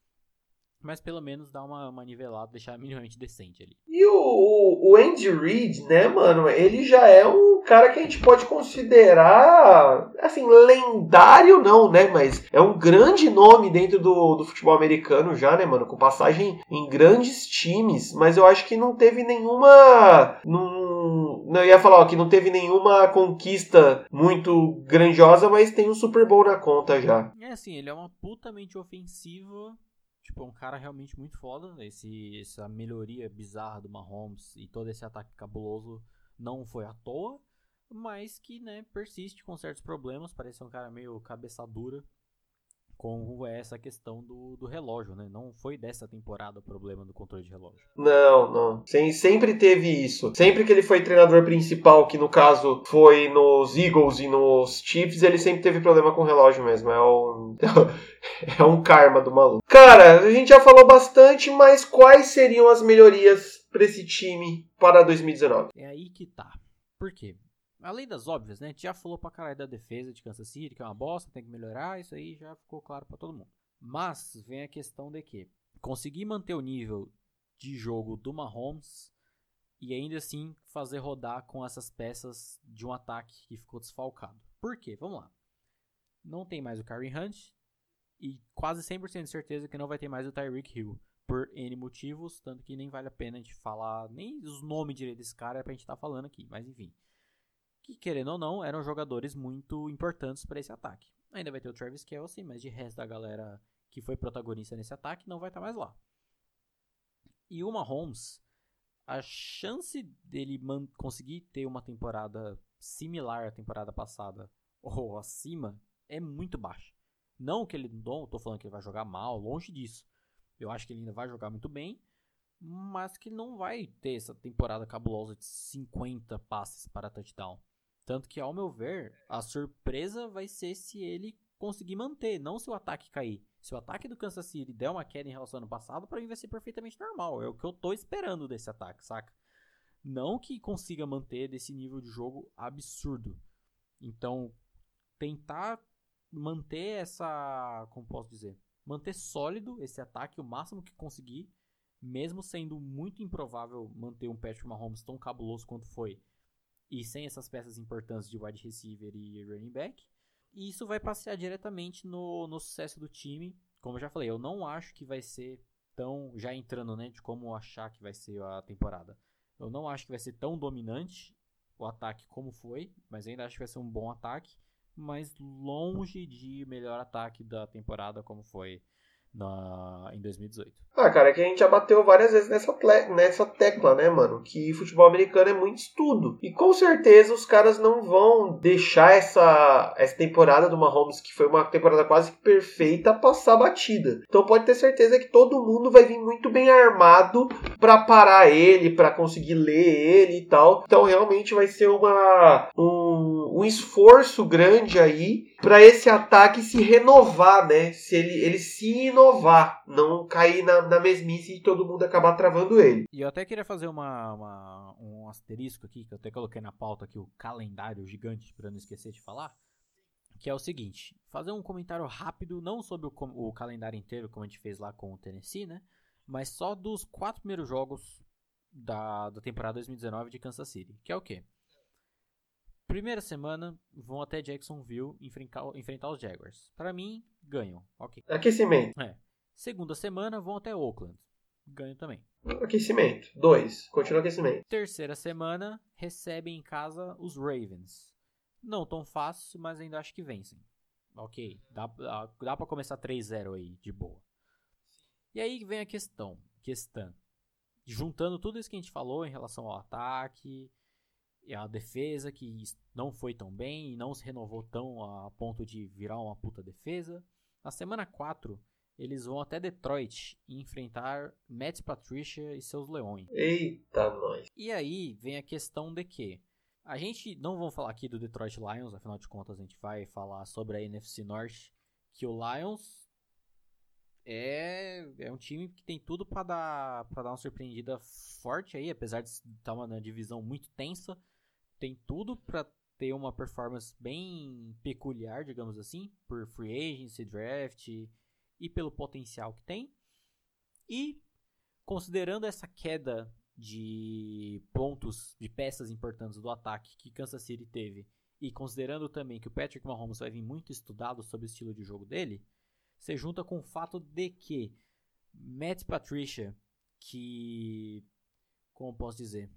Mas pelo menos dar uma, uma nivelada, deixar minimamente decente ali. E o, o Andy Reid, né, mano? Ele já é um cara que a gente pode considerar, assim, lendário não, né? Mas é um grande nome dentro do, do futebol americano já, né, mano? Com passagem em grandes times. Mas eu acho que não teve nenhuma. Não, não ia falar ó, que não teve nenhuma conquista muito grandiosa, mas tem um Super Bowl na conta já. É assim, ele é uma putamente ofensiva Tipo, é um cara realmente muito foda. Esse, essa melhoria bizarra do Mahomes e todo esse ataque cabuloso não foi à toa, mas que né, persiste com certos problemas. Parece um cara meio cabeça dura com essa questão do, do relógio, né? Não foi dessa temporada o problema do controle de relógio. Não, não. Sem, sempre teve isso. Sempre que ele foi treinador principal, que no caso foi nos Eagles e nos Chiefs, ele sempre teve problema com o relógio mesmo. É um, *laughs* é um karma do maluco. Cara, a gente já falou bastante, mas quais seriam as melhorias para esse time para 2019? É aí que tá. Por quê? Além das óbvias, né? A gente já falou pra caralho da defesa de Kansas City, que é uma bosta, tem que melhorar, isso aí já ficou claro para todo mundo. Mas vem a questão de que conseguir manter o nível de jogo do Mahomes e ainda assim fazer rodar com essas peças de um ataque que ficou desfalcado. Por quê? Vamos lá. Não tem mais o Kareem Hunt e quase 100% de certeza que não vai ter mais o Tyreek Hill. Por N motivos, tanto que nem vale a pena a gente falar nem os nomes direito desse cara é pra gente estar tá falando aqui, mas enfim que querendo ou não, eram jogadores muito importantes para esse ataque. Ainda vai ter o Travis Kelsey, mas de resto da galera que foi protagonista nesse ataque não vai estar tá mais lá. E o Mahomes, a chance dele conseguir ter uma temporada similar à temporada passada ou acima é muito baixa. Não que ele não estou falando que ele vai jogar mal, longe disso. Eu acho que ele ainda vai jogar muito bem, mas que não vai ter essa temporada cabulosa de 50 passes para touchdown. Tanto que, ao meu ver, a surpresa vai ser se ele conseguir manter, não se o ataque cair. Se o ataque do Kansas City der uma queda em relação ao ano passado, para mim vai ser perfeitamente normal. É o que eu tô esperando desse ataque, saca? Não que consiga manter desse nível de jogo absurdo. Então, tentar manter essa. Como posso dizer? Manter sólido esse ataque o máximo que conseguir, mesmo sendo muito improvável manter um Patrick Mahomes tão cabuloso quanto foi e sem essas peças importantes de wide receiver e running back. E isso vai passear diretamente no, no sucesso do time. Como eu já falei, eu não acho que vai ser Então, já entrando, né, de como achar que vai ser a temporada. Eu não acho que vai ser tão dominante o ataque como foi, mas ainda acho que vai ser um bom ataque, mas longe de melhor ataque da temporada como foi na, em 2018. Ah, cara, é que a gente já bateu várias vezes nessa, nessa tecla, né, mano? Que futebol americano é muito estudo. E com certeza os caras não vão deixar essa, essa temporada do Mahomes, que foi uma temporada quase perfeita, passar batida. Então pode ter certeza que todo mundo vai vir muito bem armado para parar ele, para conseguir ler ele e tal. Então realmente vai ser uma, um, um esforço grande aí para esse ataque se renovar, né? Se ele, ele se inovar, não cair na, na mesmice e todo mundo acabar travando ele. E eu até queria fazer uma, uma um asterisco aqui, que eu até coloquei na pauta aqui o calendário gigante para não esquecer de falar. Que é o seguinte, fazer um comentário rápido, não sobre o, o calendário inteiro, como a gente fez lá com o Tennessee, né? Mas só dos quatro primeiros jogos da, da temporada 2019 de Kansas City. Que é o quê? Primeira semana, vão até Jacksonville enfrentar, enfrentar os Jaguars. Para mim, ganham. Ok. Aquecimento. É. Segunda semana, vão até Oakland. Ganham também. Aquecimento. Dois. Continua aquecimento. Terceira semana, recebem em casa os Ravens. Não tão fácil, mas ainda acho que vencem. Ok. Dá, dá, dá pra começar 3-0 aí, de boa. E aí vem a questão. Questão. Juntando tudo isso que a gente falou em relação ao ataque, a defesa que não foi tão bem e não se renovou tão a ponto de virar uma puta defesa. Na semana 4, eles vão até Detroit e enfrentar Matt Patricia e seus leões. Eita, nós. E aí vem a questão de que a gente não vamos falar aqui do Detroit Lions, afinal de contas a gente vai falar sobre a NFC Norte, que o Lions é, é um time que tem tudo para dar para dar uma surpreendida forte aí, apesar de estar uma divisão muito tensa tem tudo para ter uma performance bem peculiar, digamos assim, por free agency, draft e pelo potencial que tem. E considerando essa queda de pontos, de peças importantes do ataque que Kansas City teve, e considerando também que o Patrick Mahomes vai vir muito estudado sobre o estilo de jogo dele, você junta com o fato de que Matt Patricia, que como posso dizer,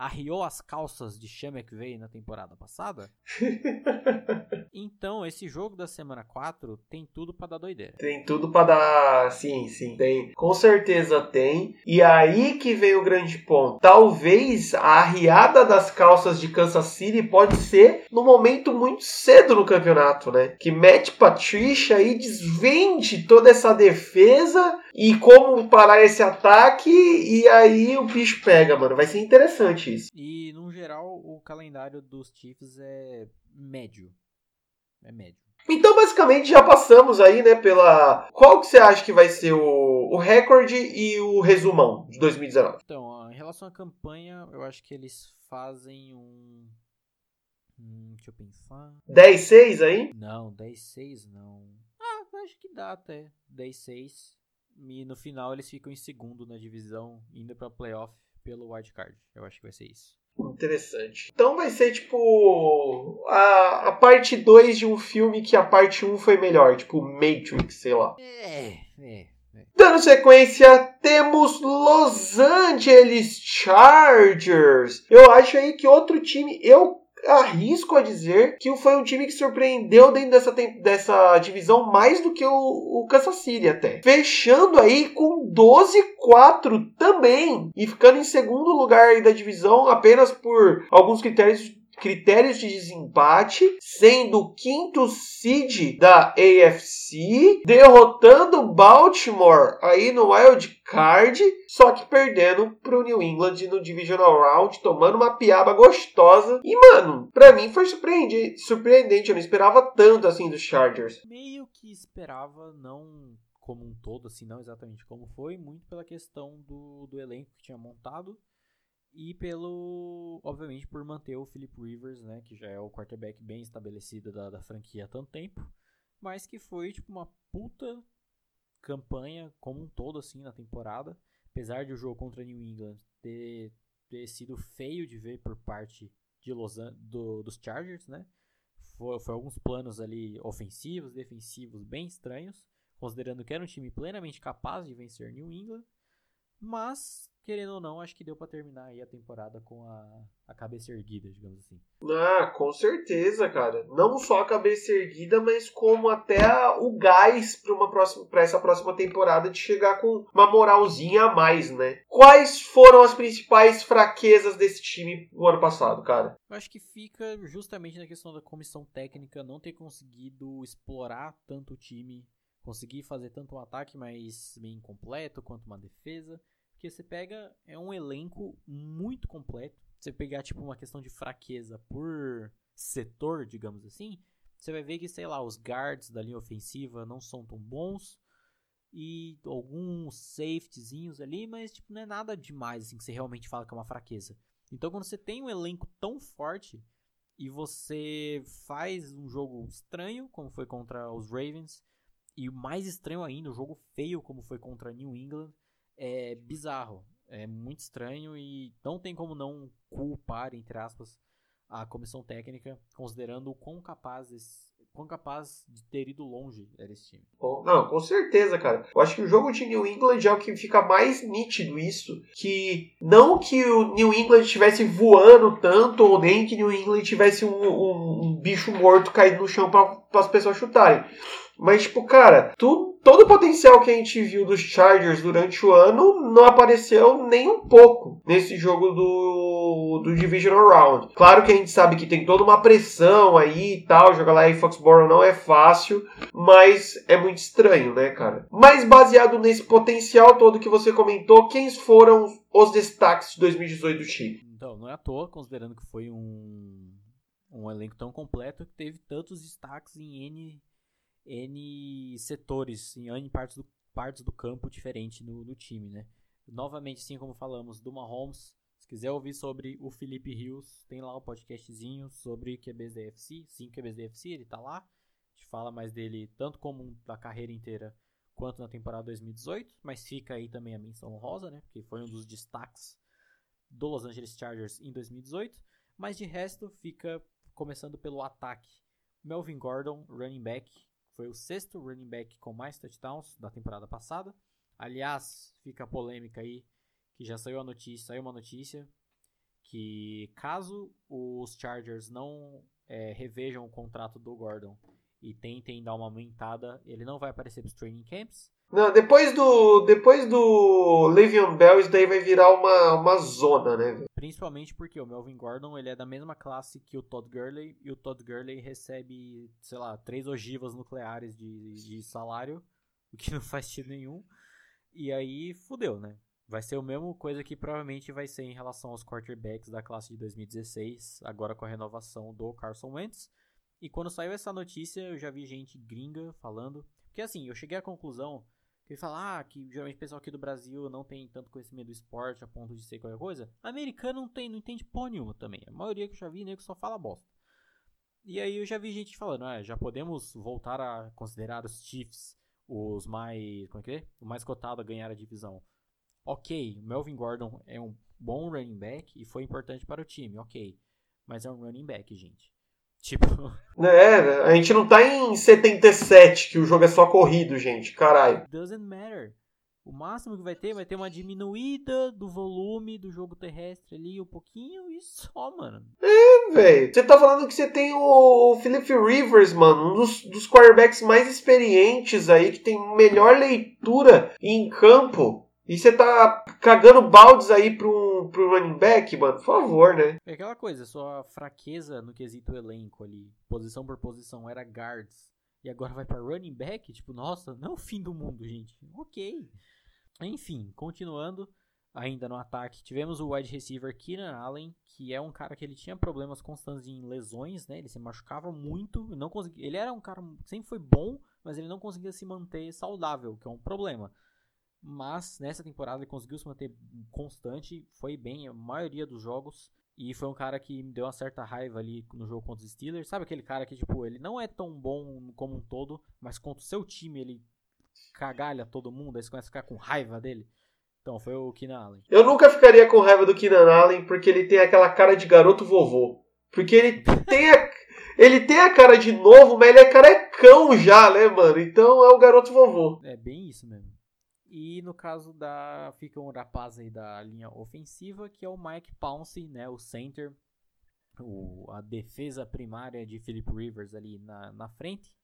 arriou as calças de Sean McVay na temporada passada. *laughs* então, esse jogo da semana 4 tem tudo para dar doideira. Tem tudo para dar, sim, sim, tem. Com certeza tem. E aí que vem o grande ponto. Talvez a arriada das calças de Kansas City pode ser no momento muito cedo no campeonato, né? Que Matt Patricia aí desvende toda essa defesa e como parar esse ataque e aí o bicho pega, mano. Vai ser interessante isso. E no geral o calendário dos Chiefs é médio. É médio. Então, basicamente, já passamos aí, né, pela. Qual que você acha que vai ser o, o recorde e o resumão de 2019? Então, em relação à campanha, eu acho que eles fazem um. Hum, deixa eu pensar. 10-6 aí? Não, 10-6 não. Ah, acho que dá até. 10-6. E no final eles ficam em segundo na divisão, indo pra playoff pelo wildcard. Eu acho que vai ser isso. Interessante. Então vai ser tipo a, a parte 2 de um filme que a parte 1 um foi melhor, tipo Matrix, sei lá. É, é. é. Dando sequência, temos Los Angeles Chargers. Eu acho aí que outro time, eu arrisco a dizer que foi um time que surpreendeu dentro dessa, dessa divisão mais do que o, o Kansas City até. Fechando aí com 12-4 também e ficando em segundo lugar da divisão apenas por alguns critérios critérios de desempate, sendo o quinto seed da AFC, derrotando Baltimore aí no wild card, só que perdendo pro New England no divisional round, tomando uma piaba gostosa. E mano, para mim foi surpreendente, surpreendente, eu não esperava tanto assim dos Chargers. Meio que esperava, não como um todo, assim, não exatamente como foi, muito pela questão do, do elenco que tinha montado e pelo, obviamente, por manter o Philip Rivers, né, que já é o quarterback bem estabelecido da, da franquia há tanto tempo, mas que foi tipo uma puta campanha como um todo assim na temporada, apesar de o jogo contra New England ter, ter sido feio de ver por parte de Los An do, dos Chargers, né? Foi, foi alguns planos ali ofensivos, defensivos bem estranhos, considerando que era um time plenamente capaz de vencer New England, mas querendo ou não, acho que deu para terminar aí a temporada com a, a cabeça erguida, digamos assim. Ah, com certeza, cara. Não só a cabeça erguida, mas como até a, o gás para uma próxima para essa próxima temporada de chegar com uma moralzinha a mais, né? Quais foram as principais fraquezas desse time no ano passado, cara? Eu acho que fica justamente na questão da comissão técnica não ter conseguido explorar tanto o time, conseguir fazer tanto um ataque mais bem completo quanto uma defesa. Porque você pega, é um elenco muito completo. Você pegar, tipo, uma questão de fraqueza por setor, digamos assim, você vai ver que, sei lá, os guards da linha ofensiva não são tão bons. E alguns safetyzinhos ali, mas, tipo, não é nada demais, assim, que você realmente fala que é uma fraqueza. Então, quando você tem um elenco tão forte e você faz um jogo estranho, como foi contra os Ravens, e mais estranho ainda, um jogo feio, como foi contra New England, é bizarro. É muito estranho e não tem como não culpar, entre aspas, a comissão técnica, considerando o quão capazes quão capaz de ter ido longe era esse time. Não, com certeza, cara. Eu acho que o jogo de New England é o que fica mais nítido isso, que não que o New England estivesse voando tanto, ou nem que New England tivesse um, um, um bicho morto caído no chão para as pessoas chutarem. Mas, tipo, cara, tu, todo o potencial que a gente viu dos Chargers durante o ano não apareceu nem um pouco nesse jogo do, do Divisional Round. Claro que a gente sabe que tem toda uma pressão aí e tal, jogar lá em Foxborough não é fácil, mas é muito estranho, né, cara? Mas baseado nesse potencial todo que você comentou, quem foram os destaques de 2018 do time? Então, não é à toa, considerando que foi um, um elenco tão completo que teve tantos destaques em N N setores, em N partes do, partes do campo diferente no, no time, né? Novamente, assim como falamos do Mahomes, se quiser ouvir sobre o Felipe Rios, tem lá o um podcastzinho sobre QBs da UFC, sim, QBs da UFC, ele tá lá. A gente fala mais dele tanto como da carreira inteira quanto na temporada 2018, mas fica aí também a menção honrosa, né? Porque foi um dos destaques do Los Angeles Chargers em 2018, mas de resto fica começando pelo ataque. Melvin Gordon, running back, foi o sexto running back com mais touchdowns da temporada passada. Aliás, fica a polêmica aí, que já saiu a notícia, saiu uma notícia que caso os Chargers não é, revejam o contrato do Gordon e tentem dar uma aumentada, ele não vai aparecer para os training camps. Não, depois do depois do Le'Veon Bell, isso daí vai virar uma, uma zona, né? Principalmente porque o Melvin Gordon ele é da mesma classe que o Todd Gurley e o Todd Gurley recebe, sei lá, três ogivas nucleares de, de salário, o que *laughs* não faz sentido nenhum. E aí fudeu, né? Vai ser a mesma coisa que provavelmente vai ser em relação aos quarterbacks da classe de 2016, agora com a renovação do Carson Wentz. E quando saiu essa notícia, eu já vi gente gringa falando. Porque assim, eu cheguei à conclusão ele fala ah, que geralmente o pessoal aqui do Brasil não tem tanto conhecimento do esporte a ponto de ser qualquer coisa. Americano não tem, não entende porra nenhuma também. A maioria que eu já vi, nego só fala bosta. E aí eu já vi gente falando, ah, já podemos voltar a considerar os Chiefs os mais, como é que é? O mais cotado a ganhar a divisão. Ok, o Melvin Gordon é um bom running back e foi importante para o time, ok. Mas é um running back, gente. Tipo. *laughs* É, a gente não tá em 77, que o jogo é só corrido, gente. Caralho. Doesn't matter. O máximo que vai ter vai ter uma diminuída do volume do jogo terrestre ali, um pouquinho e só, mano. É, velho. Você tá falando que você tem o Philip Rivers, mano, um dos, dos quarterbacks mais experientes aí, que tem melhor leitura em campo. E você tá cagando baldes aí pro, running back, mano? Por favor, né? É aquela coisa, sua fraqueza no quesito elenco ali, posição por posição, era guards. E agora vai para running back? Tipo, nossa, não é o fim do mundo, gente. Ok. Enfim, continuando ainda no ataque, tivemos o wide receiver Keenan Allen, que é um cara que ele tinha problemas constantes em lesões, né? Ele se machucava muito, não conseguia, ele era um cara que sempre foi bom, mas ele não conseguia se manter saudável, que é um problema. Mas nessa temporada ele conseguiu se manter constante, foi bem a maioria dos jogos. E foi um cara que me deu uma certa raiva ali no jogo contra os Steelers. Sabe aquele cara que, tipo, ele não é tão bom como um todo, mas contra o seu time ele cagalha todo mundo, aí você começa a ficar com raiva dele. Então, foi o Keenan Allen. Eu nunca ficaria com raiva do Keenan Allen porque ele tem aquela cara de garoto vovô. Porque ele *laughs* tem a, ele tem a cara de novo, mas ele é careca cão já, né, mano? Então é o garoto vovô. É bem isso mesmo. E no caso da. Fica um rapaz aí da linha ofensiva, que é o Mike Pouncey, né? O center. O, a defesa primária de Philip Rivers ali na, na frente.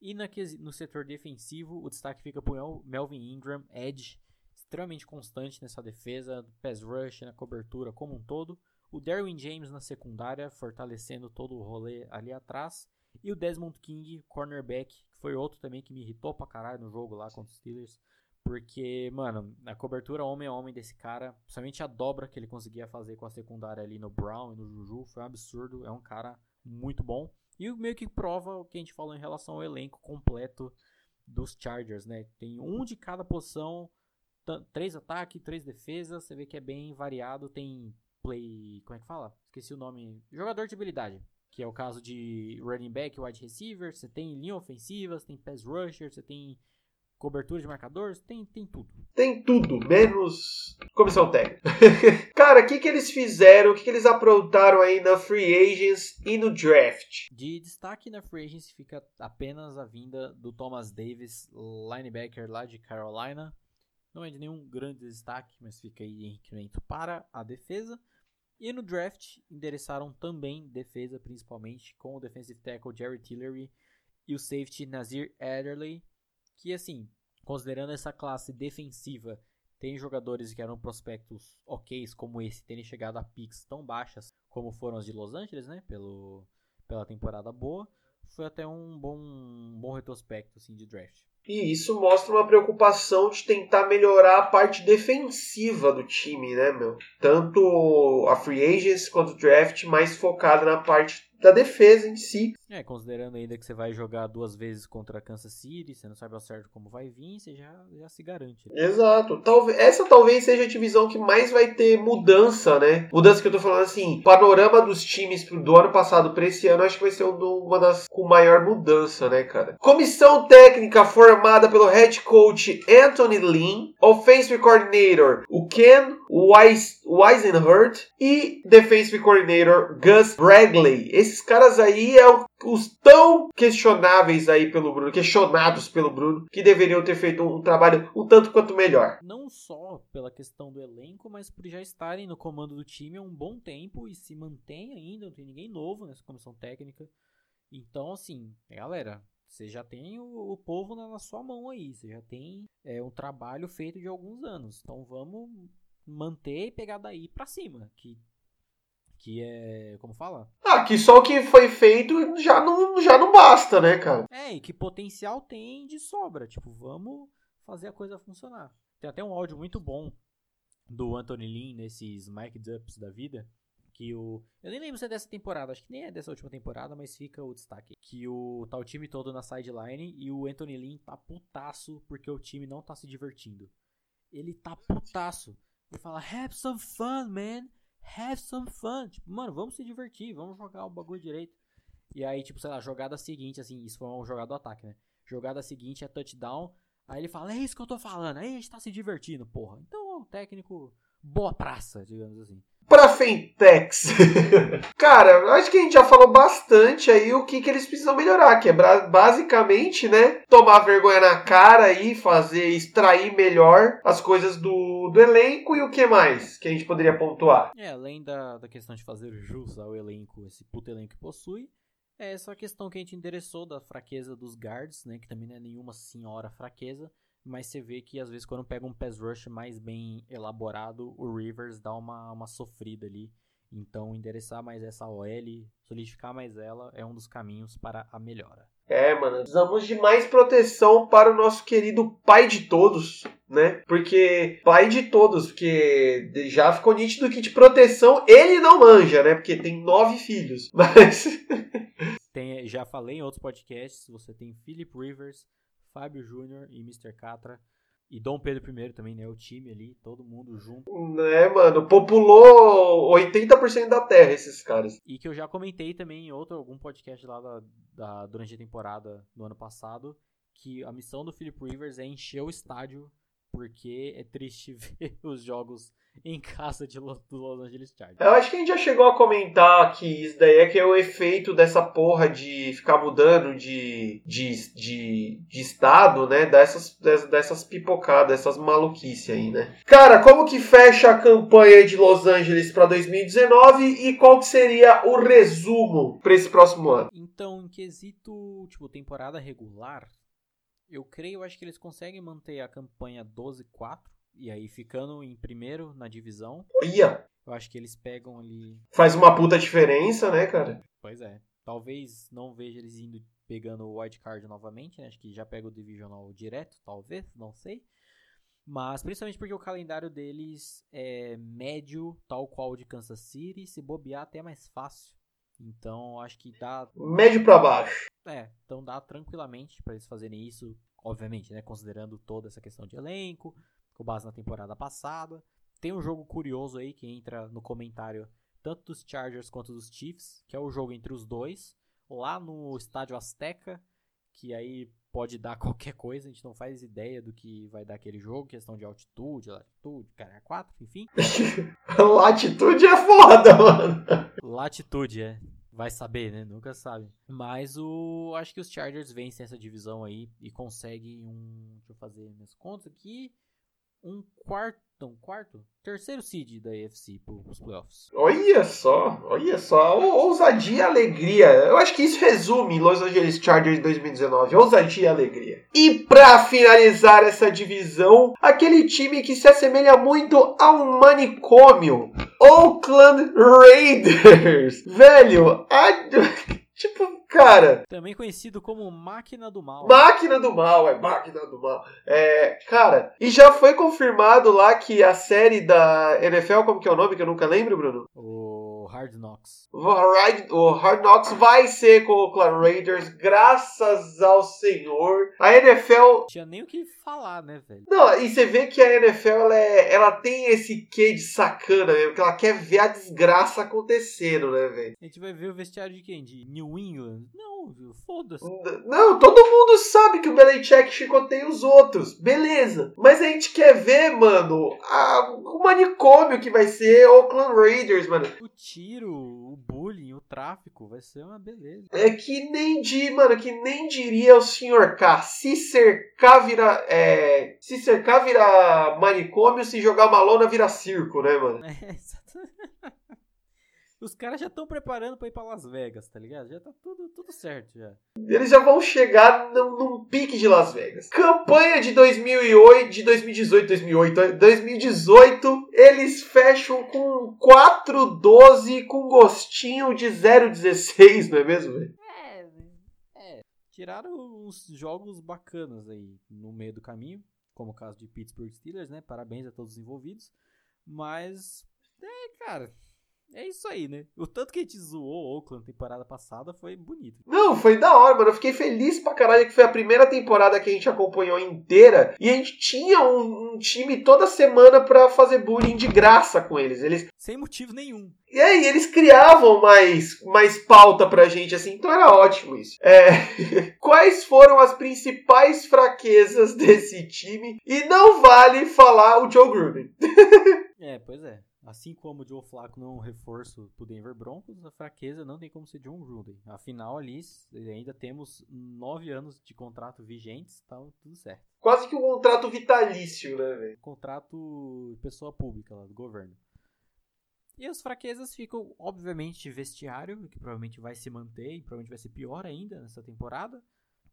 E na, no setor defensivo, o destaque fica para o Melvin Ingram, edge, extremamente constante nessa defesa, pass rush, na cobertura como um todo. O Derwin James na secundária, fortalecendo todo o rolê ali atrás. E o Desmond King, cornerback, que foi outro também que me irritou pra caralho no jogo lá contra os Steelers. Porque, mano, a cobertura homem a homem desse cara, principalmente a dobra que ele conseguia fazer com a secundária ali no Brown e no Juju, foi um absurdo. É um cara muito bom. E meio que prova o que a gente falou em relação ao elenco completo dos Chargers, né? Tem um de cada posição, três ataques, três defesas. Você vê que é bem variado. Tem play. Como é que fala? Esqueci o nome. Jogador de habilidade. Que é o caso de running back, wide receiver. Você tem linha ofensiva, você tem pass rusher, você tem cobertura de marcadores, tem, tem tudo. Tem tudo, menos comissão técnica. *laughs* Cara, o que, que eles fizeram, o que, que eles aprontaram aí na Free Agents e no Draft? De destaque na Free Agents fica apenas a vinda do Thomas Davis, linebacker lá de Carolina. Não é de nenhum grande destaque, mas fica aí em incremento para a defesa. E no draft endereçaram também defesa, principalmente com o defensive tackle Jerry Tillery e o safety Nazir Adderley, que assim, considerando essa classe defensiva, tem jogadores que eram prospectos ok, como esse, terem chegado a picks tão baixas como foram as de Los Angeles, né, pelo, pela temporada boa, foi até um bom, um bom retrospecto assim, de draft. E isso mostra uma preocupação de tentar melhorar a parte defensiva do time, né, meu? Tanto a free agents quanto o draft mais focada na parte da defesa em si. É, considerando ainda que você vai jogar duas vezes contra a Kansas City, você não sabe ao certo como vai vir, você já, já se garante. Exato. Talvez, essa talvez seja a divisão que mais vai ter mudança, né? Mudança que eu tô falando assim, panorama dos times do ano passado para esse ano, acho que vai ser uma das com maior mudança, né, cara? Comissão técnica formada pelo head coach Anthony Lynn, offensive coordinator o Ken Wise, Weisenhurt e defensive coordinator Gus Bradley. Esses caras aí é os tão questionáveis aí pelo Bruno, questionados pelo Bruno, que deveriam ter feito um, trabalho um tanto quanto melhor. Não só pela questão do elenco, mas por já estarem no comando do time há um bom tempo e se mantém ainda, não tem ninguém novo nessa comissão técnica. Então, assim, galera, você já tem o, o povo na, na, sua mão aí, você já tem é, um trabalho feito de alguns anos. Então vamos manter e pegar daí pra cima, que que é. Como fala? Ah, que só o que foi feito já não, já não basta, né, cara? É, e que potencial tem de sobra. Tipo, vamos fazer a coisa funcionar. Tem até um áudio muito bom do Anthony Lynn nesses Mike Ups da vida. Que o. Eu nem lembro se é dessa temporada, acho que nem é dessa última temporada, mas fica o destaque. Que o. Tá o time todo na sideline e o Anthony Lynn tá putaço porque o time não tá se divertindo. Ele tá putaço. Ele fala, have some fun, man have some fun. Tipo, mano, vamos se divertir, vamos jogar o bagulho direito. E aí, tipo, sei lá, jogada seguinte, assim, isso foi um jogada do ataque, né? Jogada seguinte é touchdown. Aí ele fala, é isso que eu tô falando, aí a gente tá se divertindo, porra. Então, o técnico, boa praça, digamos assim para Fentex. *laughs* Cara, acho que a gente já falou bastante aí o que, que eles precisam melhorar, que é basicamente, né, tomar vergonha na cara e fazer extrair melhor as coisas do, do elenco e o que mais que a gente poderia pontuar. É, além da, da questão de fazer jus ao elenco, esse puto elenco que possui, é essa questão que a gente endereçou da fraqueza dos guards, né, que também não é nenhuma senhora fraqueza, mas você vê que às vezes quando pega um pass rush mais bem elaborado, o Rivers dá uma, uma sofrida ali. Então, endereçar mais essa OL, solidificar mais ela, é um dos caminhos para a melhora. É, mano, precisamos de mais proteção para o nosso querido pai de todos, né? Porque pai de todos, porque já ficou nítido que de proteção ele não manja, né? Porque tem nove filhos, *laughs* mas... tem, já falei em outros podcasts, você tem Philip Rivers, Fábio Júnior e Mr. Catra. E Dom Pedro I também, né? O time ali, todo mundo junto. Né, mano? Populou 80% da terra esses caras. E que eu já comentei também em outro, algum podcast lá da, da, durante a temporada do ano passado, que a missão do Philip Rivers é encher o estádio porque é triste *laughs* ver os jogos em casa de Los, do Los Angeles Chargers. Eu acho que a gente já chegou a comentar que isso daí é que é o efeito dessa porra de ficar mudando de, de, de, de estado, né? Dessas, dessas pipocadas, essas maluquices aí, né? Cara, como que fecha a campanha de Los Angeles para 2019 e qual que seria o resumo para esse próximo ano? Então, em quesito, tipo, temporada regular, eu creio, acho que eles conseguem manter a campanha 12-4 e aí ficando em primeiro na divisão. Ia! Eu acho que eles pegam ali. Faz uma puta diferença, né, cara? Pois é. Talvez não veja eles indo pegando o wildcard novamente, né? Acho que já pega o divisional direto, talvez, não sei. Mas principalmente porque o calendário deles é médio, tal qual o de Kansas City, se bobear até é mais fácil. Então acho que dá. Médio para baixo. É, então dá tranquilamente para eles fazerem isso, obviamente, né? Considerando toda essa questão de elenco, com base na temporada passada. Tem um jogo curioso aí que entra no comentário tanto dos Chargers quanto dos Chiefs, que é o jogo entre os dois, lá no Estádio Azteca, que aí pode dar *laughs* qualquer coisa, a gente não faz ideia do que vai dar aquele jogo, questão de altitude, latitude, cara, 4, enfim. *laughs* latitude é foda, mano. Latitude, é. Vai saber, né? Nunca sabe. Mas o. Acho que os Chargers vencem essa divisão aí e conseguem um. Deixa eu fazer minhas contas aqui um quarto, um quarto, terceiro seed da AFC para os playoffs. Olha só, olha só, ousadia e alegria. Eu acho que isso resume Los Angeles Chargers 2019, ousadia e alegria. E para finalizar essa divisão, aquele time que se assemelha muito a um manicômio, Oakland Raiders. *laughs* Velho, a... *laughs* Tipo, cara. Também conhecido como Máquina do Mal. Máquina do Mal, é Máquina do Mal. É, cara, e já foi confirmado lá que a série da NFL, como que é o nome que eu nunca lembro, Bruno? O Hard Knocks. O Hard, o Hard Knocks vai ser com o Oakland Raiders, graças ao Senhor. A NFL. Não tinha nem o que falar, né, velho? Não, e você vê que a NFL ela, é, ela tem esse quê de sacana mesmo, que ela quer ver a desgraça acontecendo, né, velho? A gente vai ver o vestiário de quem? De New England? Não, foda-se. Não, todo mundo sabe que o Belichick chicoteia os outros, beleza. Mas a gente quer ver, mano, a, o manicômio que vai ser Oakland Raiders, mano. O tiro, o bullying, o tráfico, vai ser uma beleza. É que nem de, mano, que nem diria o Sr. K. Se cercar vira. É, se cercar vira manicômio, se jogar uma lona vira circo, né, mano? *laughs* É, exatamente. Os caras já estão preparando para ir para Las Vegas, tá ligado? Já tá tudo, tudo certo já. Eles já vão chegar num, num pique de Las Vegas. Campanha de 2008, de 2018, 2008, 2018, eles fecham com 4-12 com gostinho de 0-16, não é mesmo, velho? É, é. Tiraram uns jogos bacanas aí no meio do caminho, como o caso de Pittsburgh Steelers, né? Parabéns a todos os envolvidos. Mas, é, cara, é isso aí, né? O tanto que a gente zoou o Oakland temporada passada foi bonito. Não, foi da hora, mano. Eu fiquei feliz pra caralho que foi a primeira temporada que a gente acompanhou inteira e a gente tinha um, um time toda semana pra fazer bullying de graça com eles. eles. Sem motivo nenhum. E aí, eles criavam mais, mais pauta pra gente, assim, então era ótimo isso. É... *laughs* Quais foram as principais fraquezas *laughs* desse time? E não vale falar o Joe Gruden. *laughs* é, pois é. Assim como o Joe Flacco não é um reforço pro Denver Broncos, a fraqueza não tem como ser John Gruden. Afinal, ali ainda temos nove anos de contrato vigentes, tá tudo certo. Quase que um contrato vitalício, né, velho? Contrato pessoa pública lá, do governo. E as fraquezas ficam, obviamente, vestiário, que provavelmente vai se manter e provavelmente vai ser pior ainda nessa temporada.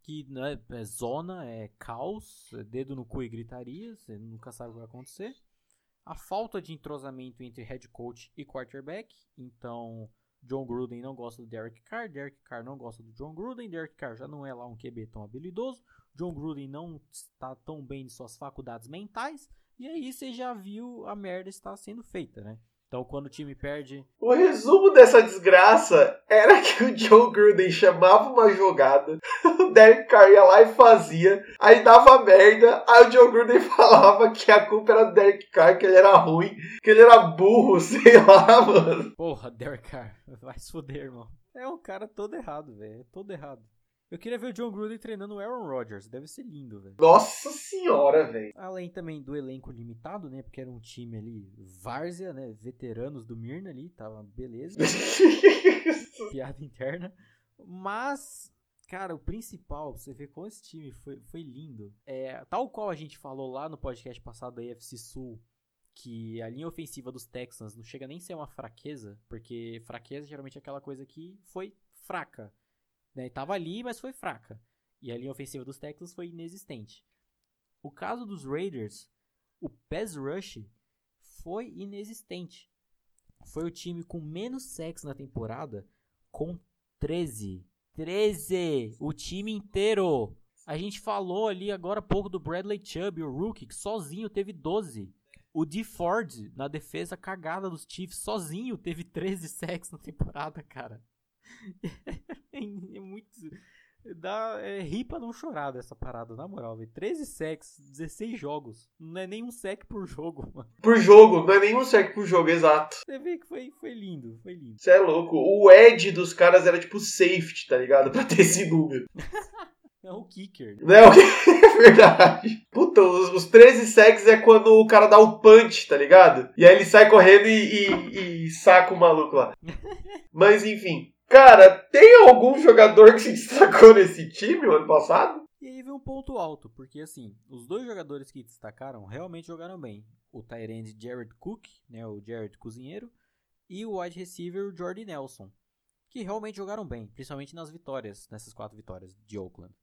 Que né, é zona, é caos, é dedo no cu e gritaria, você nunca sabe o que vai acontecer a falta de entrosamento entre head coach e quarterback. Então, John Gruden não gosta do Derek Carr, Derek Carr não gosta do John Gruden, Derek Carr já não é lá um QB tão habilidoso, John Gruden não está tão bem de suas faculdades mentais, e aí você já viu a merda estar sendo feita, né? Então, quando o time perde. O resumo dessa desgraça era que o Joe Gruden chamava uma jogada, *laughs* o Derek Carr ia lá e fazia, aí dava merda, aí o Joe Gruden *laughs* falava que a culpa era do Derek Carr, que ele era ruim, que ele era burro, *laughs* sei lá, mano. Porra, Derek Carr, vai se foder, irmão. É um cara todo errado, velho. É todo errado. Eu queria ver o John Gruden treinando o Aaron Rodgers. Deve ser lindo, velho. Nossa senhora, velho. Além também do elenco limitado, né? Porque era um time ali, várzea, né? Veteranos do Mirna ali, tava beleza. *laughs* Piada interna. Mas, cara, o principal, você vê como esse time foi, foi lindo. É, tal qual a gente falou lá no podcast passado da AFC Sul, que a linha ofensiva dos Texans não chega nem a ser uma fraqueza, porque fraqueza geralmente é aquela coisa que foi fraca. Né? Tava ali, mas foi fraca. E a linha ofensiva dos Texans foi inexistente. O caso dos Raiders, o pass rush foi inexistente. Foi o time com menos sacks na temporada, com 13. 13! O time inteiro! A gente falou ali agora há pouco do Bradley Chubb, o rookie, que sozinho teve 12. O D. Ford, na defesa cagada dos Chiefs, sozinho teve 13 sacks na temporada, cara. *laughs* é muito. Dá, é, ri pra não chorar dessa parada, na moral, velho. 13 sacks, 16 jogos. Não é nenhum sec por jogo, *laughs* mano. Por jogo, não é nenhum sec por jogo, exato. Você vê que foi, foi lindo, foi lindo. Você é louco. O Ed dos caras era tipo safety, tá ligado? *laughs* Pra ter esse número. É o kicker. Não é o que? É verdade. Puta, os, os 13 sacks é quando o cara dá o punch, tá ligado? E aí ele sai correndo e, e, e saca o maluco lá. Mas enfim. Cara, tem algum jogador que se destacou nesse time o ano passado? E aí vem um ponto alto, porque assim, os dois jogadores que destacaram realmente jogaram bem. O Tyrande Jared Cook, né, o Jared Cozinheiro, e o wide receiver Jordy Nelson, que realmente jogaram bem, principalmente nas vitórias, nessas quatro vitórias de Oakland.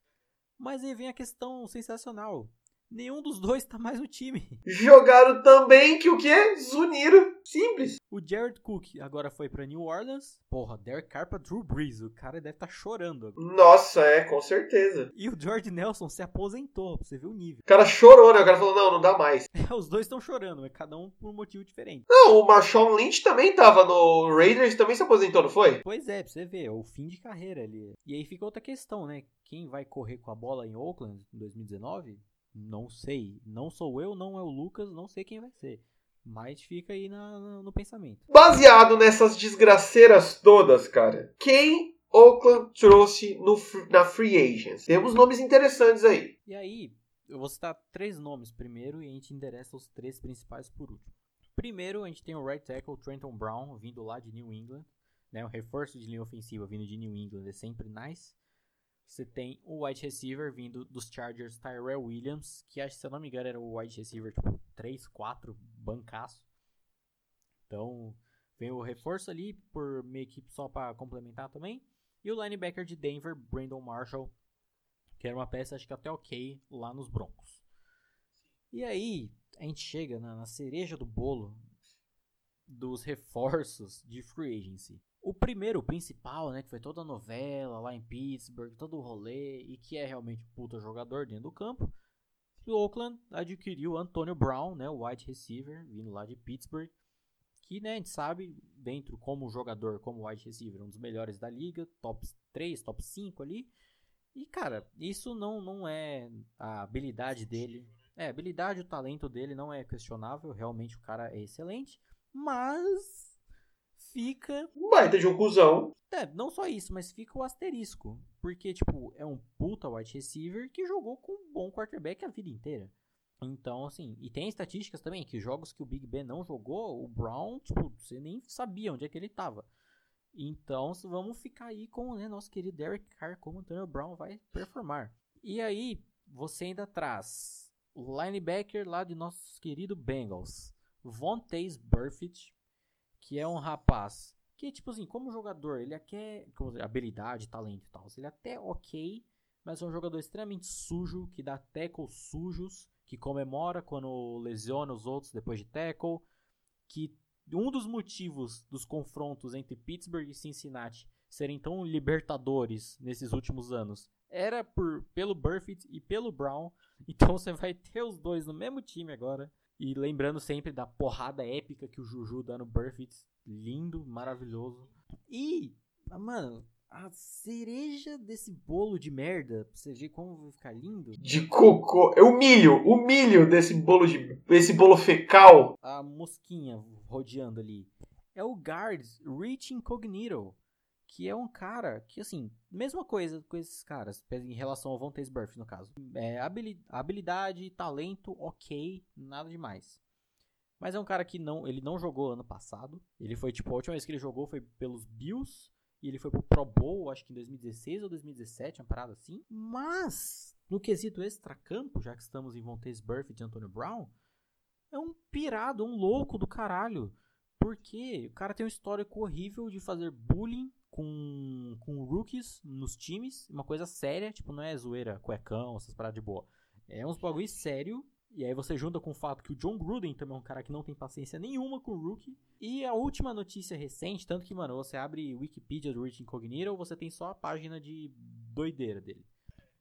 Mas aí vem a questão sensacional. Nenhum dos dois tá mais no time. Jogaram também que o quê? Zuniram. Simples. O Jared Cook agora foi pra New Orleans. Porra, Derek Carr pra Drew Brees. O cara deve estar tá chorando. Nossa, é, com certeza. E o George Nelson se aposentou, pra você ver o nível. O cara chorou, né? O cara falou, não, não dá mais. *laughs* É, os dois estão chorando, mas cada um por um motivo diferente. Não, o Marshawn Lynch também tava no Raiders, também se aposentou, não foi? Pois é, pra você ver, é o fim de carreira ali. E aí fica outra questão, né? Quem vai correr com a bola em Oakland em 2019? Não sei. Não sou eu, não é o Lucas, não sei quem vai ser. Mas fica aí na, na, no pensamento. Baseado nessas desgraceiras todas, cara, quem Oakland trouxe no, na Free Agents? Temos nomes interessantes aí. E aí, eu vou citar três nomes primeiro e a gente endereça os três principais por último. Primeiro, a gente tem o right tackle Trenton Brown, vindo lá de New England. Né, o reforço de linha ofensiva vindo de New England é sempre nice. Você tem o wide receiver vindo dos Chargers, Tyrell Williams, que acho se eu não me engano era o wide receiver tipo 3, 4, bancaço. Então, vem o reforço ali por meio que só para complementar também. E o linebacker de Denver, Brandon Marshall, que era uma peça acho que até ok lá nos Broncos. E aí, a gente chega na, na cereja do bolo dos *laughs* reforços de free agency. O primeiro, o principal, né, que foi toda a novela lá em Pittsburgh, todo o rolê, e que é realmente um puta jogador dentro do campo, o Oakland adquiriu Antonio Brown, né, o wide receiver, vindo lá de Pittsburgh, que né, a gente sabe, dentro como jogador, como wide receiver, um dos melhores da liga, top 3, top 5 ali. E cara, isso não, não é a habilidade dele. É, a habilidade, o talento dele não é questionável, realmente o cara é excelente, mas fica. Um baita de um cuzão. É, não só isso, mas fica o asterisco. Porque, tipo, é um puta wide receiver que jogou com um bom quarterback a vida inteira. Então, assim, e tem estatísticas também, que jogos que o Big Ben não jogou, o Brown, tipo, você nem sabia onde é que ele tava. Então, vamos ficar aí com o né, nosso querido Derek Carr, como o Antonio Brown vai performar. E aí, você ainda traz o linebacker lá de nosso querido Bengals, Vontaze Burfict, que é um rapaz que, tipo assim, como jogador, ele quer habilidade, talento e tal, ele é até ok, mas é um jogador extremamente sujo, que dá tackles sujos, que comemora quando lesiona os outros depois de tackle, que um dos motivos dos confrontos entre Pittsburgh e Cincinnati serem tão libertadores nesses últimos anos era por, pelo Burfitt e pelo Brown. *laughs* Então você vai ter os dois no mesmo time agora. E lembrando sempre da porrada épica que o Juju dá no Burfitt. Lindo, maravilhoso. E, mano, a cereja desse bolo de merda, pra você ver como vai ficar lindo. De cocô. É o milho, o milho desse bolo de. esse bolo fecal. A mosquinha rodeando ali. É o Guards Rich Incognito. Que é um cara que, assim, mesma coisa com esses caras, em relação ao Von Burf, no caso. É, habilidade, talento, ok, nada demais. Mas é um cara que não, ele não jogou ano passado. Ele foi, tipo, a última vez que ele jogou foi pelos Bills. E ele foi pro Pro Bowl, acho que em 2016 ou 2017, uma parada assim. Mas, no quesito extra-campo, já que estamos em Von Burf de Antonio Brown, é um pirado, um louco do caralho. Porque o cara tem um histórico horrível de fazer bullying com, com rookies nos times, uma coisa séria, tipo, não é zoeira, cuecão, essas paradas de boa. É uns bagulho sério, e aí você junta com o fato que o John Gruden também é um cara que não tem paciência nenhuma com o rookie. E a última notícia recente, tanto que, mano, você abre Wikipedia do Rich Incognito, você tem só a página de doideira dele.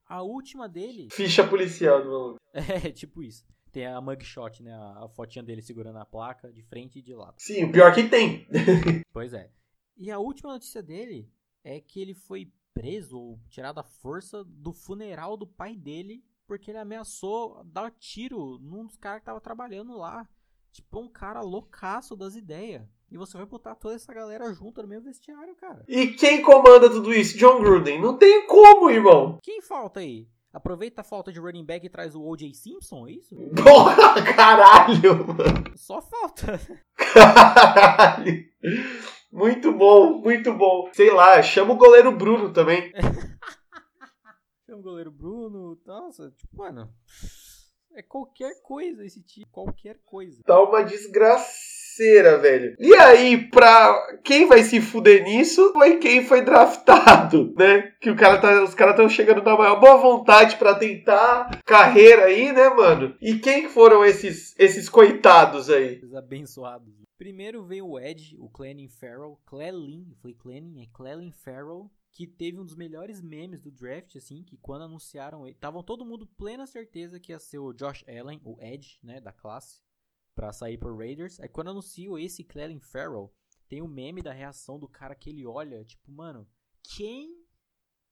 A última dele... Ficha policial do maluco. *laughs* É, tipo isso. Tem a mugshot, né? A, a fotinha dele segurando a placa de frente e de lado. Sim, o pior que tem. *laughs* pois é. E a última notícia dele é que ele foi preso ou tirado à força do funeral do pai dele porque ele ameaçou dar tiro num dos caras que tava trabalhando lá. Tipo, um cara loucaço das ideias. E você vai botar toda essa galera junto no mesmo vestiário, cara. E quem comanda tudo isso? John Gruden. Não tem como, irmão. Quem falta aí? Aproveita a falta de running back e traz o O.J. Simpson, é isso? *laughs* Porra, caralho, mano. Só falta. *laughs* Caralho. Muito bom, muito bom. Sei lá, chama o goleiro Bruno também. chama o goleiro Bruno. Nossa, tipo, mano. É qualquer coisa esse tipo, qualquer coisa. Tá uma velho. E aí, pra quem vai se fuder nisso, foi quem foi draftado, *laughs* né? Que o cara tá, os caras estão chegando na maior boa vontade para tentar carreira aí, né, mano? E quem foram esses, esses coitados aí? Esses abençoados. Primeiro veio o Ed, o Clelin Farrell. Clelin, foi Clelin, é Clelin Farrell. Que teve um dos melhores memes do draft, assim, que quando anunciaram ele. Estavam todo mundo plena certeza que ia ser o Josh Allen, o Ed, né, da classe, pra sair pro Raiders. Aí quando anunciou esse Clelin Farrell, tem o um meme da reação do cara que ele olha, tipo, mano, quem?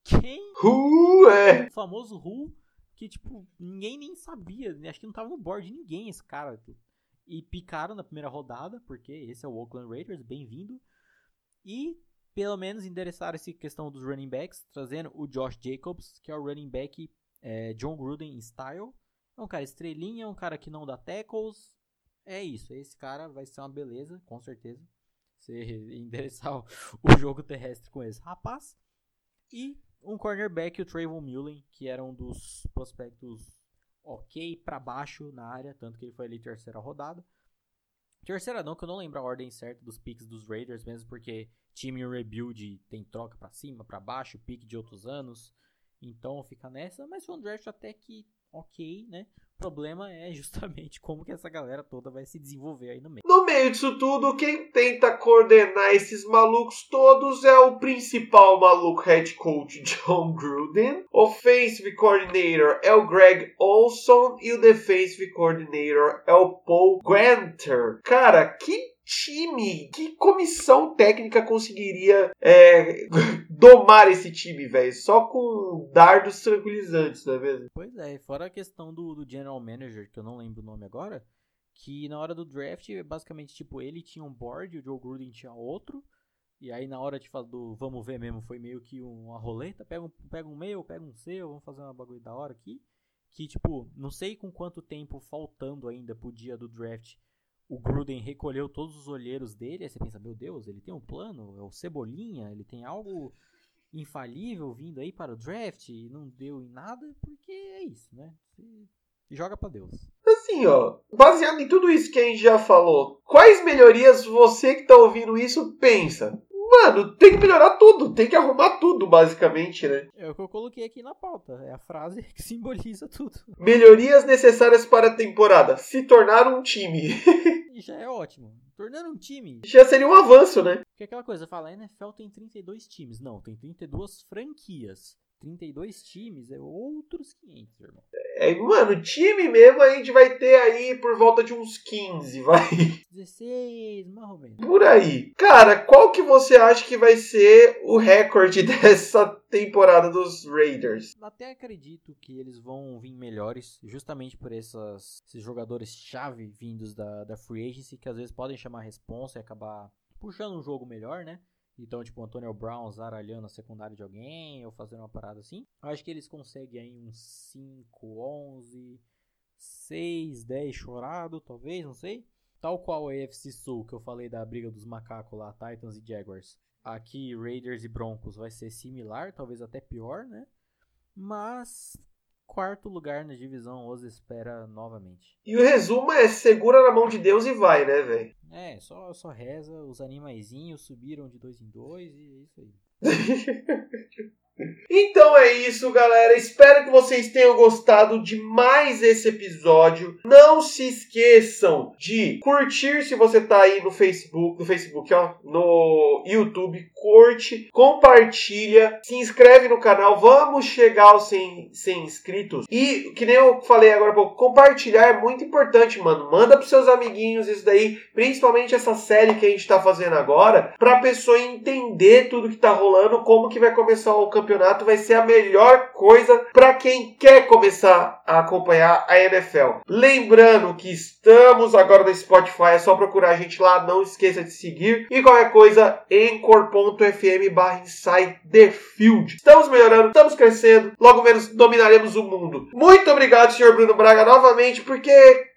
Quem? Who é? O famoso Who, que, tipo, ninguém nem sabia, acho que não tava no board de ninguém esse cara e picaram na primeira rodada, porque esse é o Oakland Raiders, bem-vindo. E pelo menos endereçaram essa questão dos running backs, trazendo o Josh Jacobs, que é o running back é, John Gruden style. É um cara estrelinha, é um cara que não dá tackles. É isso, esse cara vai ser uma beleza, com certeza. Você *laughs* endereçar o, o jogo terrestre com esse rapaz. E um cornerback, o Trayvon Mullen, que era um dos prospectos ok para baixo na área, tanto que ele foi ali terceira rodada. Terceira não, que eu não lembro a ordem certa dos picks dos Raiders, mesmo porque time rebuild tem troca para cima, para baixo, pique de outros anos. Então fica nessa, mas foi um draft até que ok, né? O problema é justamente como que essa galera toda vai se desenvolver aí no meio. No meio disso tudo, quem tenta coordenar esses malucos todos é o principal maluco head coach *laughs* John Gruden. Offensive coordinator é o Greg Olson e o defensive coordinator é o Paul Granter. Cara, que time, que comissão técnica conseguiria é, *laughs* domar esse time, velho? Só com dardos tranquilizantes, não é mesmo? Pois é, fora a questão do, do general manager, que eu não lembro o nome agora, que na hora do draft, basicamente, tipo, ele tinha um board, o Joe Gruden tinha outro, e aí na hora de falar do vamos ver mesmo, foi meio que uma roleta, pega um, pega um meu, pega um seu, vamos fazer uma bagulho da hora aqui. Que, tipo, não sei com quanto tempo faltando ainda pro dia do draft o Gruden recolheu todos os olheiros dele, aí você pensa, meu Deus, ele tem um plano, é o Cebolinha, ele tem algo infalível vindo aí para o draft e não deu em nada, porque é isso, né? Você joga para Deus. Assim, ó, baseado em tudo isso que a gente já falou, quais melhorias você que tá ouvindo isso pensa? Mano, tem que melhorar tudo, tem que arrumar tudo, basicamente, né? É o que eu coloquei aqui na pauta, é a frase *laughs* que simboliza tudo. Melhorias necessárias para a temporada: se tornar um time. *laughs* já é ótimo. Tornando um time. Já seria um avanço, né? Porque aquela coisa, fala, a NFL tem 32 times. Não, tem 32 franquias. 32 times é outros 500, irmão. É, mano, time mesmo a gente vai ter aí por volta de uns 15, vai. 16, mais ou menos. Por aí. Cara, qual que você acha que vai ser o recorde *laughs* dessa temporada dos Raiders? Até acredito que eles vão vir melhores, justamente por essas, esses jogadores-chave vindos da, da Free Agency, que às vezes podem chamar a responsa e acabar puxando um jogo melhor, né? Então, tipo, o Antonio Brown zaralhando a secundária de alguém ou fazendo uma parada assim. Eu acho que eles conseguem aí uns 5, 11, 6, 10 chorado, talvez, não sei. Tal qual a AFC Sul, que eu falei da briga dos macacos lá, Titans e Jaguars. Aqui, Raiders e Broncos vai ser similar, talvez até pior, né? Mas quarto lugar na divisão os espera novamente. E o resumo é segura na mão de Deus e vai, né, velho? É, só, só reza, os animaizinhos subiram de dois em dois e é isso aí. *laughs* Então é isso, galera. Espero que vocês tenham gostado de mais esse episódio. Não se esqueçam de curtir se você tá aí no Facebook, no Facebook, ó, no YouTube, curte, compartilha, se inscreve no canal. Vamos chegar aos 100, 100 inscritos. E que nem eu falei agora, pouco, compartilhar é muito importante, mano. Manda pros seus amiguinhos isso daí, principalmente essa série que a gente tá fazendo agora, pra pessoa entender tudo que tá rolando, como que vai começar o campeonato campeonato vai ser a melhor coisa para quem quer começar a acompanhar a NFL. Lembrando que estamos agora no Spotify, é só procurar a gente lá, não esqueça de seguir. E qualquer coisa, encor.fm barra Field. Estamos melhorando, estamos crescendo, logo menos dominaremos o mundo. Muito obrigado, senhor Bruno Braga, novamente, porque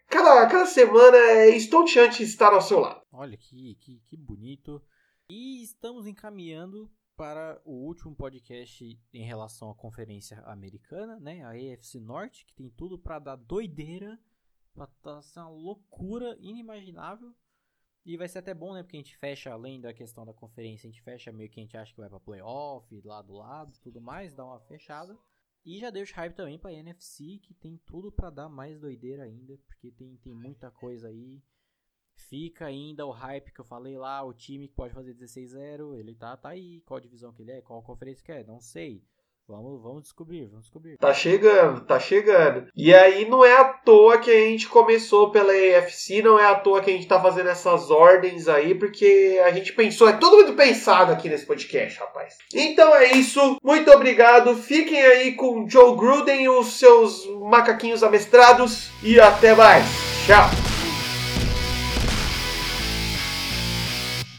cada, cada semana é estonteante estar ao seu lado. Olha que, que, que bonito. E estamos encaminhando para o último podcast em relação à conferência americana, né? A AFC Norte, que tem tudo para dar doideira, para tá ser uma loucura inimaginável. E vai ser até bom, né? Porque a gente fecha, além da questão da conferência, a gente fecha meio que a gente acha que vai para playoff, lá do lado, tudo mais, dá uma fechada. E já deu hype também para NFC, que tem tudo para dar mais doideira ainda, porque tem, tem muita coisa aí. Fica ainda o hype que eu falei lá, o time que pode fazer 16-0, ele tá, tá aí. Qual divisão que ele é? Qual conferência que é? Não sei. Vamos, vamos descobrir, vamos descobrir. Tá chegando, tá chegando. E aí não é à toa que a gente começou pela AFC, não é à toa que a gente tá fazendo essas ordens aí, porque a gente pensou, é tudo muito pensado aqui nesse podcast, rapaz. Então é isso, muito obrigado. Fiquem aí com Joe Gruden e os seus macaquinhos amestrados e até mais. Tchau.